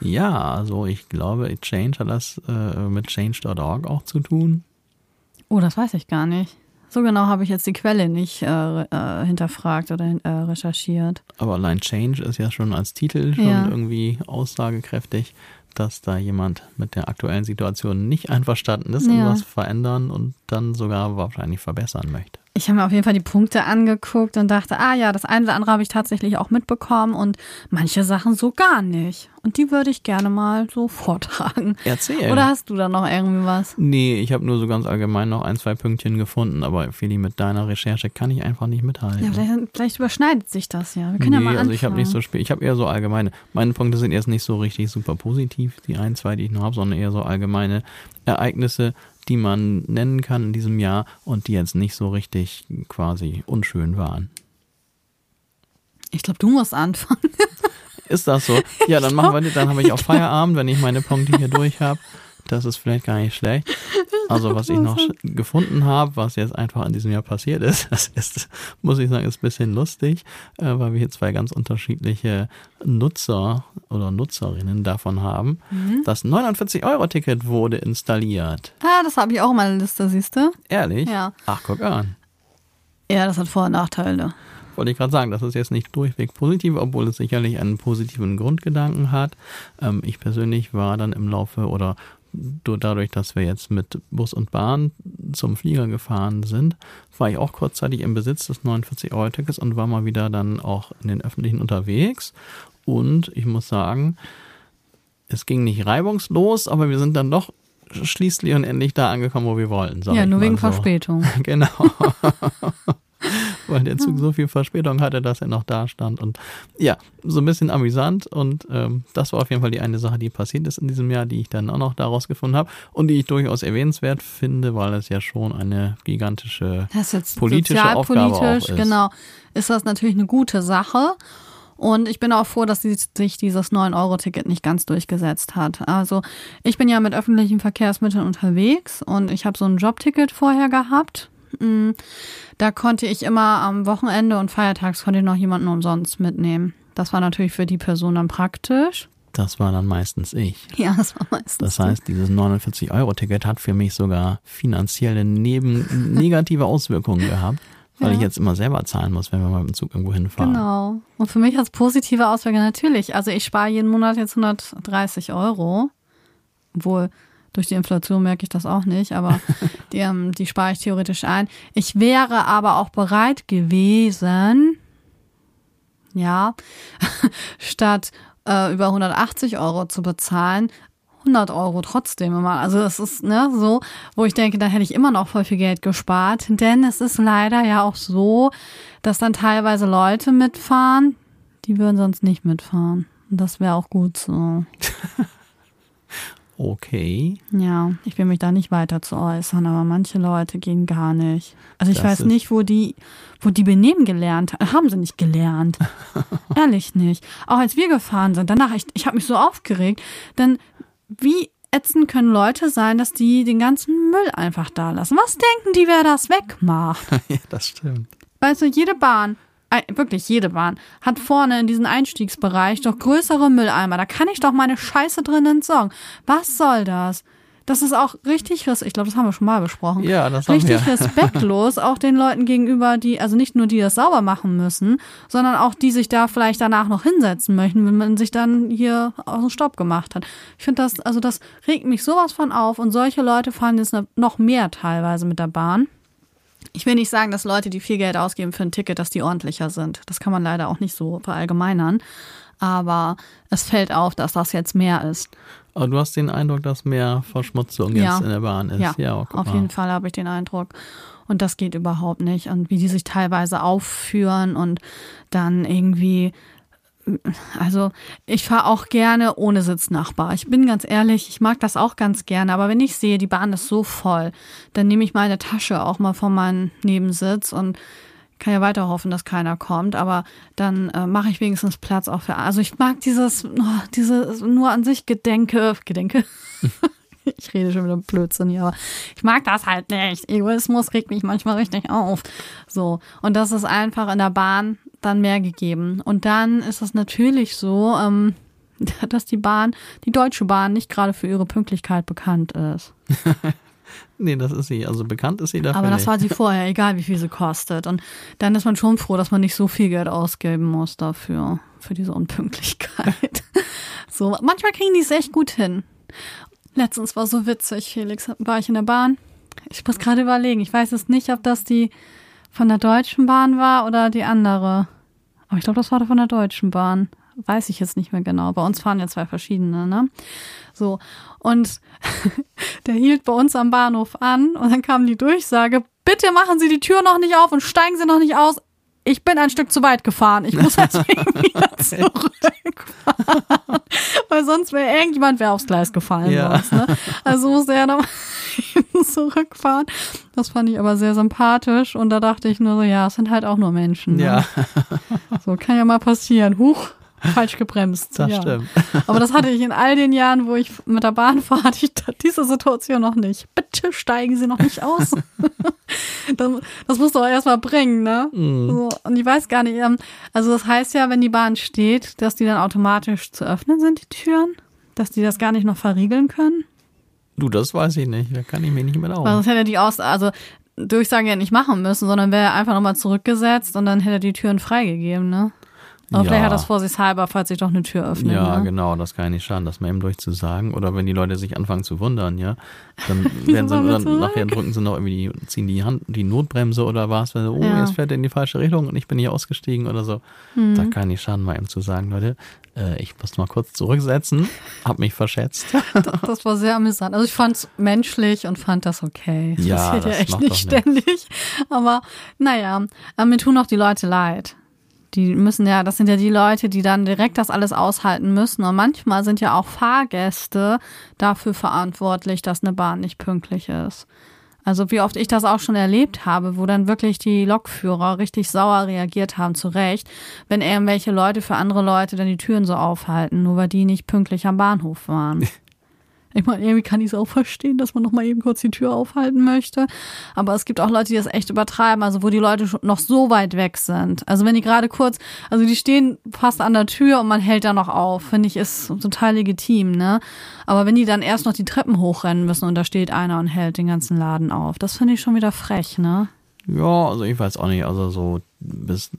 Ja, also ich glaube, Change hat das äh, mit change.org auch zu tun. Oh, das weiß ich gar nicht. So genau habe ich jetzt die Quelle nicht äh, äh, hinterfragt oder äh, recherchiert. Aber allein Change ist ja schon als Titel schon Ja. irgendwie aussagekräftig, dass da jemand mit der aktuellen Situation nicht einverstanden ist und Ja. was verändern und dann sogar wahrscheinlich verbessern möchte. ich habe mir auf jeden Fall die Punkte angeguckt und dachte, ah ja, das eine oder andere habe ich tatsächlich auch mitbekommen und manche Sachen so gar nicht. Und die würde ich gerne mal so vortragen. Erzähl. Oder hast du da noch irgendwie was? Nee, ich habe nur so ganz allgemein noch ein, zwei Pünktchen gefunden, aber Feli, mit deiner Recherche kann ich einfach nicht mithalten. Ja, vielleicht, vielleicht überschneidet sich das ja. Wir können ja nee, mal also ich habe nicht so spät, ich habe eher so allgemeine. Meine Punkte sind erst nicht so richtig super positiv, die ein, zwei, die ich noch habe, sondern eher so allgemeine Ereignisse, die man nennen kann in diesem Jahr und die jetzt nicht so richtig quasi unschön waren. Ich glaube, du musst anfangen. Ist das so? Ja, dann machen wir, dann habe ich auch Feierabend, wenn ich meine Punkte hier durch habe. Das ist vielleicht gar nicht schlecht. Also was ich noch gefunden habe, was jetzt einfach in diesem Jahr passiert ist, das ist, muss ich sagen, ist ein bisschen lustig, äh, weil wir hier zwei ganz unterschiedliche Nutzer oder Nutzerinnen davon haben. Das 49-Euro-Ticket wurde installiert. Ah, das habe ich auch in meiner Liste, siehst du? Ehrlich? Ja. Ach, guck an. Ja, das hat Vor- und Nachteile. Wollte ich gerade sagen, das ist jetzt nicht durchweg positiv, obwohl es sicherlich einen positiven Grundgedanken hat. Ähm, ich persönlich war dann im Laufe oder dadurch, dass wir jetzt mit Bus und Bahn zum Flieger gefahren sind, war ich auch kurzzeitig im Besitz des 49-Euro-Tickets und war mal wieder dann auch in den Öffentlichen unterwegs. Und ich muss sagen, es ging nicht reibungslos, aber wir sind dann doch schließlich und endlich da angekommen, wo wir wollten. Ja, nur wegen so. Verspätung. Genau. Weil der Zug so viel Verspätung hatte, dass er noch da stand. Und ja, so ein bisschen amüsant. Und ähm, das war auf jeden Fall die eine Sache, die passiert ist in diesem Jahr, die ich dann auch noch daraus gefunden habe und die ich durchaus erwähnenswert finde, weil es ja schon eine gigantische politische Aufgabe auch ist. genau, ist das natürlich eine gute Sache. Und ich bin auch froh, dass sich dieses 9-Euro-Ticket nicht ganz durchgesetzt hat. Also ich bin ja mit öffentlichen Verkehrsmitteln unterwegs und ich habe so ein Jobticket vorher gehabt. Mm, Da konnte ich immer am Wochenende und feiertags konnte ich noch jemanden umsonst mitnehmen. Das war natürlich für die Person dann praktisch. Das war dann meistens ich. Ja, das war meistens. Das heißt, dieses 49-Euro-Ticket hat für mich sogar finanzielle neben negative Auswirkungen gehabt, weil Ja. ich jetzt immer selber zahlen muss, wenn wir mal mit dem Zug irgendwo hinfahren. Genau. Und für mich hat es positive Auswirkungen natürlich. Also ich spare jeden Monat jetzt 130 Euro. Obwohl, durch die Inflation merke ich das auch nicht, aber die, ähm, die spare ich theoretisch ein. Ich wäre aber auch bereit gewesen, ja, statt äh, über 180 Euro zu bezahlen, 100 Euro trotzdem immer. Also es ist ne, so, wo ich denke, da hätte ich immer noch voll viel Geld gespart. Denn es ist leider ja auch so, dass dann teilweise Leute mitfahren, die würden sonst nicht mitfahren. Und das wäre auch gut so. Okay. Ja, ich will mich da nicht weiter zu äußern, aber manche Leute gehen gar nicht. Also ich Das weiß nicht, wo die, wo die benehmen gelernt haben. Haben sie nicht gelernt. Ehrlich nicht. Auch als wir gefahren sind, danach, ich, ich habe mich so aufgeregt, denn wie ätzend können Leute sein, dass die den ganzen Müll einfach da lassen? Was denken die, wer das wegmacht? ja, das stimmt. Weißt du, jede Bahn, wirklich jede Bahn, hat vorne in diesem Einstiegsbereich doch größere Mülleimer. Da kann ich doch meine Scheiße drin entsorgen. Was soll das? Das ist auch richtig, ich glaube, das haben wir schon mal besprochen. Ja, das haben richtig wir. respektlos, auch den Leuten gegenüber, die, also nicht nur die das sauber machen müssen, sondern auch die sich da vielleicht danach noch hinsetzen möchten, wenn man sich dann hier aus dem Staub gemacht hat. Ich finde das, also das regt mich sowas von auf und solche Leute fahren jetzt noch mehr teilweise mit der Bahn. Ich will nicht sagen, dass Leute, die viel Geld ausgeben für ein Ticket, dass die ordentlicher sind. Das kann man leider auch nicht so verallgemeinern. Aber es fällt auf, dass das jetzt mehr ist. Aber du hast den Eindruck, dass mehr Verschmutzung Ja. jetzt in der Bahn ist. Ja, Ja, auf jeden Fall habe ich den Eindruck. Und das geht überhaupt nicht. Und wie die sich teilweise aufführen und dann irgendwie. Also, ich fahre auch gerne ohne Sitznachbar. Ich bin ganz ehrlich, ich mag das auch ganz gerne. Aber wenn ich sehe, die Bahn ist so voll, dann nehme ich meine Tasche auch mal von meinem Nebensitz und kann ja weiter hoffen, dass keiner kommt, aber dann äh, mache ich wenigstens Platz auch für. Also ich mag dieses, oh, diese nur an sich Gedenke, Gedenke. ich rede schon wieder Blödsinn hier, aber ich mag das halt nicht. Egoismus regt mich manchmal richtig auf. So und das ist einfach in der Bahn dann mehr gegeben. Und dann ist es natürlich so, ähm, dass die Bahn, die Deutsche Bahn, nicht gerade für ihre Pünktlichkeit bekannt ist. Nee, das ist sie. Also bekannt ist sie dafür Aber das nicht. war sie vorher, egal wie viel sie kostet. Und dann ist man schon froh, dass man nicht so viel Geld ausgeben muss dafür, für diese Unpünktlichkeit. So, manchmal kriegen die es echt gut hin. Letztens war so witzig, Felix, war ich in der Bahn. Ich muss gerade überlegen, ich weiß es nicht, ob das die von der Deutschen Bahn war oder die andere. Aber ich glaube, das war von der Deutschen Bahn. Weiß ich jetzt nicht mehr genau. Bei uns fahren ja zwei verschiedene, ne? So. Und der hielt bei uns am Bahnhof an und dann kam die Durchsage, bitte machen Sie die Tür noch nicht auf und steigen Sie noch nicht aus. Ich bin ein Stück zu weit gefahren. Ich muss deswegen wieder zurückfahren. Weil sonst wäre irgendjemand wäre aufs Gleis gefallen. Ja. Sonst, ne? Also musste er dann zurückfahren. Das fand ich aber sehr sympathisch. Und da dachte ich nur so, ja, es sind halt auch nur Menschen. Ne? Ja, So kann ja mal passieren. Huch, falsch gebremst. das ja. stimmt. Aber das hatte ich in all den Jahren, wo ich mit der Bahn fahre, hatte ich diese Situation noch nicht. Bitte steigen Sie noch nicht aus. das, das musst du auch erstmal bringen, ne? Mhm. So, und ich weiß gar nicht, ähm, also das heißt ja, wenn die Bahn steht, dass die dann automatisch zu öffnen sind, die Türen? Dass die das gar nicht noch verriegeln können? Du, das weiß ich nicht. Da kann ich mich nicht Weil aus. sonst hätte die aus, also Durchsage ja nicht machen müssen, sondern wäre einfach nochmal zurückgesetzt und dann hätte er die Türen freigegeben, ne? Aber Ja. vielleicht hat das vorsichtshalber, falls sich doch eine Tür öffnet. Ja, ne? genau, das kann ja nicht schaden, das mal eben durchzusagen. Oder wenn die Leute sich anfangen zu wundern, ja, dann werden sie dann nachher drücken sie noch irgendwie, die, ziehen die Hand, die Notbremse oder was, wenn sie, oh, Ja. jetzt fährt er in die falsche Richtung und ich bin hier ausgestiegen oder so. Mhm. Da kann nicht schaden, mal eben zu sagen, Leute, äh, ich muss mal kurz zurücksetzen, hab mich verschätzt. Das war sehr amüsant. Also ich fand es menschlich und fand das okay. Das Ja, passiert ja das echt macht nicht ständig. Aber naja, aber mir tun auch die Leute leid. Die müssen ja, das sind ja die Leute, die dann direkt das alles aushalten müssen. Und manchmal sind ja auch Fahrgäste dafür verantwortlich, dass eine Bahn nicht pünktlich ist. Also wie oft ich das auch schon erlebt habe, wo dann wirklich die Lokführer richtig sauer reagiert haben, zu Recht, wenn irgendwelche Leute für andere Leute dann die Türen so aufhalten, nur weil die nicht pünktlich am Bahnhof waren. Ich meine, irgendwie kann ich es auch verstehen, dass man noch mal eben kurz die Tür aufhalten möchte. Aber es gibt auch Leute, die das echt übertreiben, also wo die Leute noch so weit weg sind. Also wenn die gerade kurz, also die stehen fast an der Tür und man hält da noch auf, finde ich, ist total legitim, ne? Aber wenn die dann erst noch die Treppen hochrennen müssen und da steht einer und hält den ganzen Laden auf, das finde ich schon wieder frech, ne? Ja, also ich weiß auch nicht, also so bis,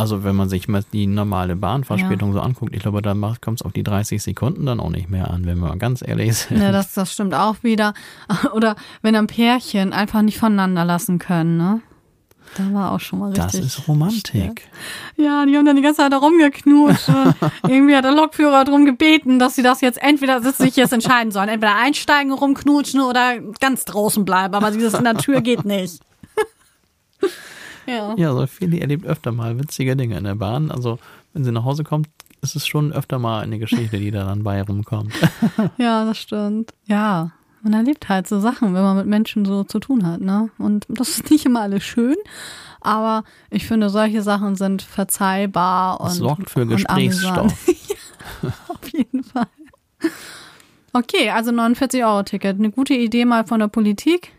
also wenn man sich mal die normale Bahnverspätung so anguckt, ich glaube, da kommt es auf die 30 Sekunden dann auch nicht mehr an, wenn wir mal ganz ehrlich sind. Ja, das, das stimmt auch wieder. Oder wenn ein Pärchen einfach nicht voneinander lassen können, ne? Da war auch schon mal richtig. das ist Romantik. Ja, die haben dann die ganze Zeit da rumgeknutscht. irgendwie hat der Lokführer darum gebeten, dass sie das jetzt entweder dass sie sich jetzt entscheiden sollen. Entweder einsteigen, rumknutschen oder ganz draußen bleiben. Aber dieses in der Tür geht nicht. ja. Ja, so Feli erlebt öfter mal witzige Dinge in der Bahn. Also wenn sie nach Hause kommt, ist es schon öfter mal eine Geschichte, die da dann bei rumkommt. ja, das stimmt. Ja, man erlebt halt so Sachen, wenn man mit Menschen so zu tun hat. Ne? Und das ist nicht immer alles schön. Aber ich finde, solche Sachen sind verzeihbar und Das sorgt für Gesprächsstoff. ja, auf jeden Fall. Okay, also 49-Euro-Ticket. Eine gute Idee mal von der Politik.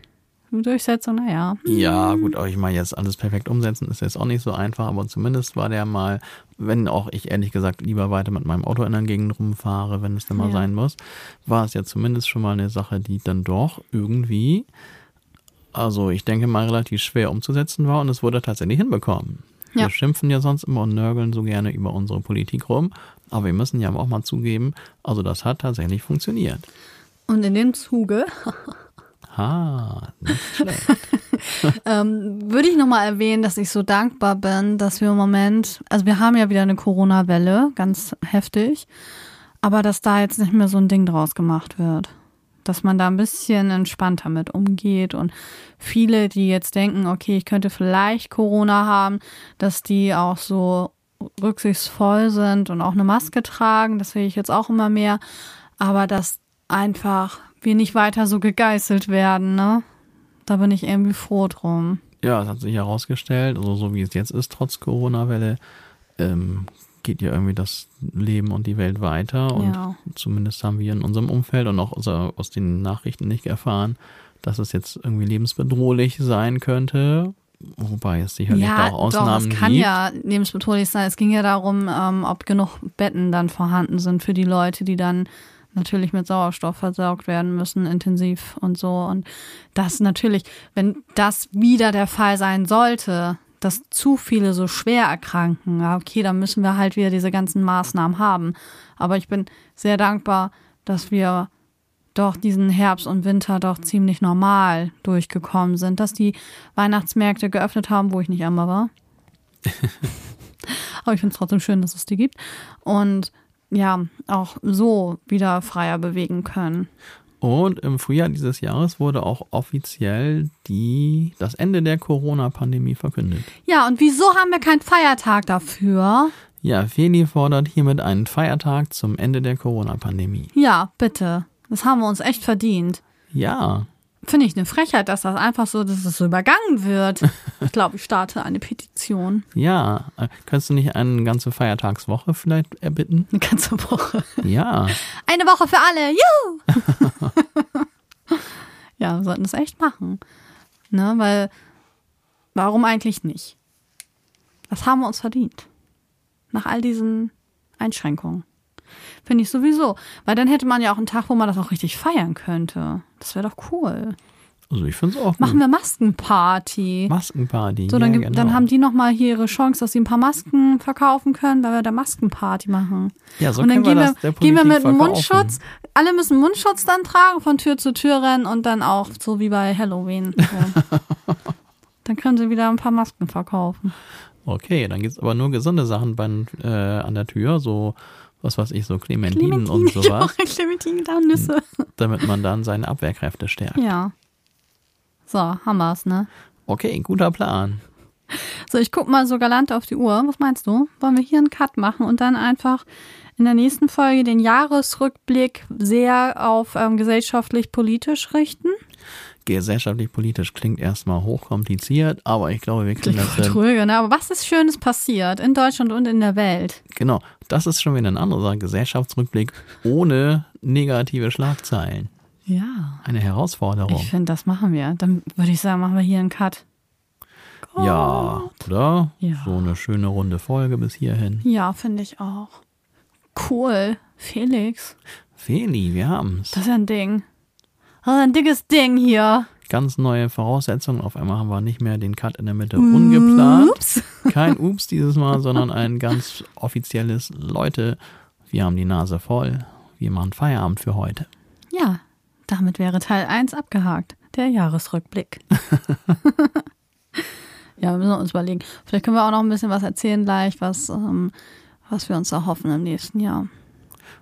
Durchsetzung, naja. Ja, gut, aber ich meine, jetzt alles perfekt umsetzen ist jetzt auch nicht so einfach, aber zumindest war der mal, wenn auch ich ehrlich gesagt lieber weiter mit meinem Auto in der Gegend rumfahre, wenn es denn mal Ja. sein muss, war es ja zumindest schon mal eine Sache, die dann doch irgendwie, also ich denke mal relativ schwer umzusetzen war und es wurde tatsächlich hinbekommen. Ja. Wir schimpfen ja sonst immer und nörgeln so gerne über unsere Politik rum, aber wir müssen ja auch mal zugeben, also das hat tatsächlich funktioniert. Und in dem Zuge Ha, nicht schlecht. ähm, würde ich nochmal erwähnen, dass ich so dankbar bin, dass wir im Moment, also wir haben ja wieder eine Corona-Welle, ganz heftig, aber dass da jetzt nicht mehr so ein Ding draus gemacht wird. Dass man da ein bisschen entspannter mit umgeht und viele, die jetzt denken, okay, ich könnte vielleicht Corona haben, dass die auch so rücksichtsvoll sind und auch eine Maske tragen, das sehe ich jetzt auch immer mehr, aber dass einfach wir nicht weiter so gegeißelt werden, ne? Da bin ich irgendwie froh drum. Ja, es hat sich herausgestellt, also so wie es jetzt ist, trotz Corona-Welle, ähm, geht ja irgendwie das Leben und die Welt weiter. Und Ja. zumindest haben wir in unserem Umfeld und auch aus, den Nachrichten nicht erfahren, dass es jetzt irgendwie lebensbedrohlich sein könnte. Wobei es sicherlich da auch Ausnahmen doch, es kann gibt. ja lebensbedrohlich sein. Es ging ja darum, ähm, ob genug Betten dann vorhanden sind für die Leute, die dann natürlich mit Sauerstoff versorgt werden müssen, intensiv und so. Und das natürlich, wenn das wieder der Fall sein sollte, dass zu viele so schwer erkranken, ja, okay, dann müssen wir halt wieder diese ganzen Maßnahmen haben. Aber ich bin sehr dankbar, dass wir doch diesen Herbst und Winter doch ziemlich normal durchgekommen sind, dass die Weihnachtsmärkte geöffnet haben, wo ich nicht einmal war. Aber ich finde es trotzdem schön, dass es die gibt. Und ja, auch so wieder freier bewegen können. Und im Frühjahr dieses Jahres wurde auch offiziell die, das Ende der Corona-Pandemie verkündet. Ja, und wieso haben wir keinen Feiertag dafür? Ja, Feli fordert hiermit einen Feiertag zum Ende der Corona-Pandemie. Ja, bitte. Das haben wir uns echt verdient. Ja, Finde ich eine Frechheit, dass das einfach so, dass es so übergangen wird. Ich glaube, ich starte eine Petition. ja. Äh, Könntest du nicht eine ganze Feiertagswoche vielleicht erbitten? Eine ganze Woche. Ja, Eine Woche für alle. Juhu! ja, wir sollten das echt machen. Ne, weil, warum eigentlich nicht? Das haben wir uns verdient. Nach all diesen Einschränkungen. Finde ich sowieso. Weil dann hätte man ja auch einen Tag, wo man das auch richtig feiern könnte. Das wäre doch cool. also ich finde es auch Machen gut. wir Maskenparty. Maskenparty. So, dann, ja, gibt- genau. dann haben die nochmal hier ihre Chance, dass sie ein paar Masken verkaufen können, weil wir da Maskenparty machen. ja, so und dann können gehen wir wir, gehen wir mit verkaufen. Mundschutz. Alle müssen Mundschutz dann tragen, von Tür zu Tür rennen und dann auch so wie bei Halloween. So. dann können sie wieder ein paar Masken verkaufen. Okay, dann gibt's aber nur gesunde Sachen beim, äh, an der Tür, so was weiß ich, so Clementinen und ja, sowas, Clementine, da Nüsse. damit man dann seine Abwehrkräfte stärkt. Ja. So, haben wir's, ne? Okay, guter Plan. So, ich guck mal so galant auf die Uhr. Was meinst du? Wollen wir hier einen Cut machen und dann einfach in der nächsten Folge den Jahresrückblick sehr auf ähm, gesellschaftlich-politisch richten? Gesellschaftlich-politisch klingt erstmal hochkompliziert, aber ich glaube, wir kriegen das hin. Tröge, ne? Aber was ist Schönes passiert in Deutschland und in der Welt? Genau, das ist schon wieder eine andere Sache. Gesellschaftsrückblick ohne negative Schlagzeilen. Ja. Eine Herausforderung. Ich finde, das machen wir. Dann würde ich sagen, machen wir hier einen Cut. Ja, oder? Ja. So eine schöne runde Folge bis hierhin. Ja, finde ich auch. Cool. Felix, Feli, wir haben's. das ist ja ein Ding. Ist ein dickes Ding hier. Ganz neue Voraussetzungen. Auf einmal haben wir nicht mehr den Cut in der Mitte ungeplant. Ups. Kein Ups dieses Mal, sondern ein ganz offizielles Leute, wir haben die Nase voll. Wir machen Feierabend für heute. Ja, damit wäre Teil 1 abgehakt. Der Jahresrückblick. ja, wir müssen uns überlegen. Vielleicht können wir auch noch ein bisschen was erzählen gleich, was, ähm, was wir uns erhoffen im nächsten Jahr.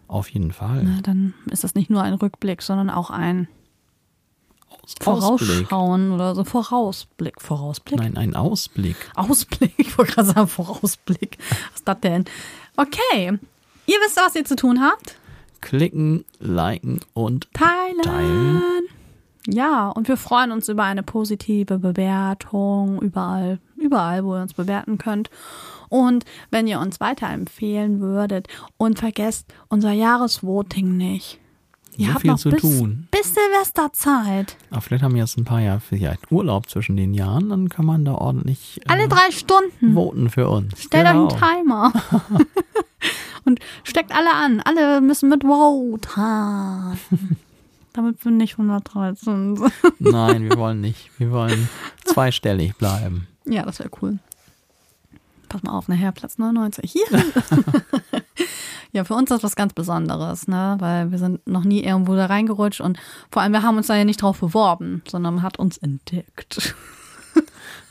Auf jeden Fall. Na, dann ist das nicht nur ein Rückblick, sondern auch ein Aus-. Vorausschauen oder so. Vorausblick. Vorausblick? Nein, ein Ausblick. Ausblick. Ich wollte gerade sagen Vorausblick. Was ist das denn? Okay. Ihr wisst, was ihr zu tun habt. Klicken, liken und Teilen. Teilen. Ja, und wir freuen uns über eine positive Bewertung überall, überall, wo ihr uns bewerten könnt. Und wenn ihr uns weiterempfehlen würdet und vergesst unser Jahresvoting nicht. Ihr So habt viel noch zu bis, tun. bis Silvesterzeit. Aber vielleicht haben wir jetzt ein paar Jahre vielleicht Urlaub zwischen den Jahren, dann kann man da ordentlich äh, Alle drei Stunden. voten für uns. Stellt Genau. euch einen Timer. und steckt alle an. Alle müssen mit voten. Damit wir nicht 113 sind. Nein, wir wollen nicht. Wir wollen zweistellig bleiben. Ja, das wäre cool. Pass mal auf, nachher Platz 99. Hier. Ja, für uns ist das was ganz Besonderes, ne? Weil wir sind noch nie irgendwo da reingerutscht und vor allem, wir haben uns da ja nicht drauf beworben, sondern man hat uns entdeckt.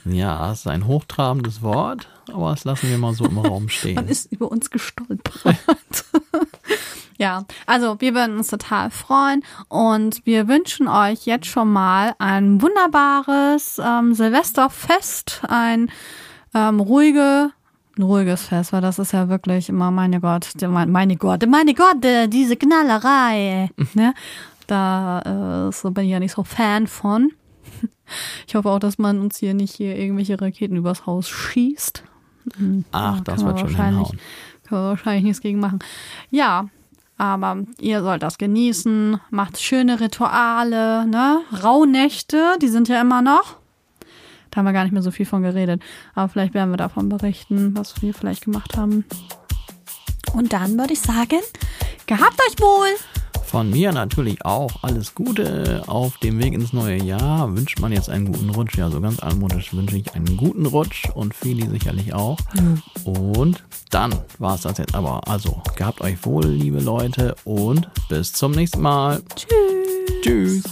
Ja, es ist ein hochtrabendes Wort, aber das lassen wir mal so im Raum Man stehen. ist über uns gestolpert. ja, also wir würden uns total freuen und wir wünschen euch jetzt schon mal ein wunderbares ähm, Silvesterfest, ein ähm, ruhige, ein ruhiges Fest, weil das ist ja wirklich immer, meine Gott, meine Gott, meine Gott, äh, diese Knallerei. ne? Da äh, so bin ich ja nicht so Fan von. Ich hoffe auch, dass man uns hier nicht hier irgendwelche Raketen übers Haus schießt. Ach, Ja, das wird schon wahrscheinlich-. Können wir wahrscheinlich nichts gegen machen. Ja, aber ihr sollt das genießen, macht schöne Rituale, ne? Rauhnächte, die sind ja immer noch. Da haben wir gar nicht mehr so viel von geredet. Aber vielleicht werden wir davon berichten, was wir vielleicht gemacht haben. Und dann würde ich sagen, gehabt euch wohl! Von mir natürlich auch alles Gute auf dem Weg ins neue Jahr. Wünscht man jetzt einen guten Rutsch. Ja, so ganz altmodisch wünsche ich einen guten Rutsch und Feli sicherlich auch. Und dann war es das jetzt aber. Also, gehabt euch wohl, liebe Leute, und bis zum nächsten Mal. Tschüss! Tschüss.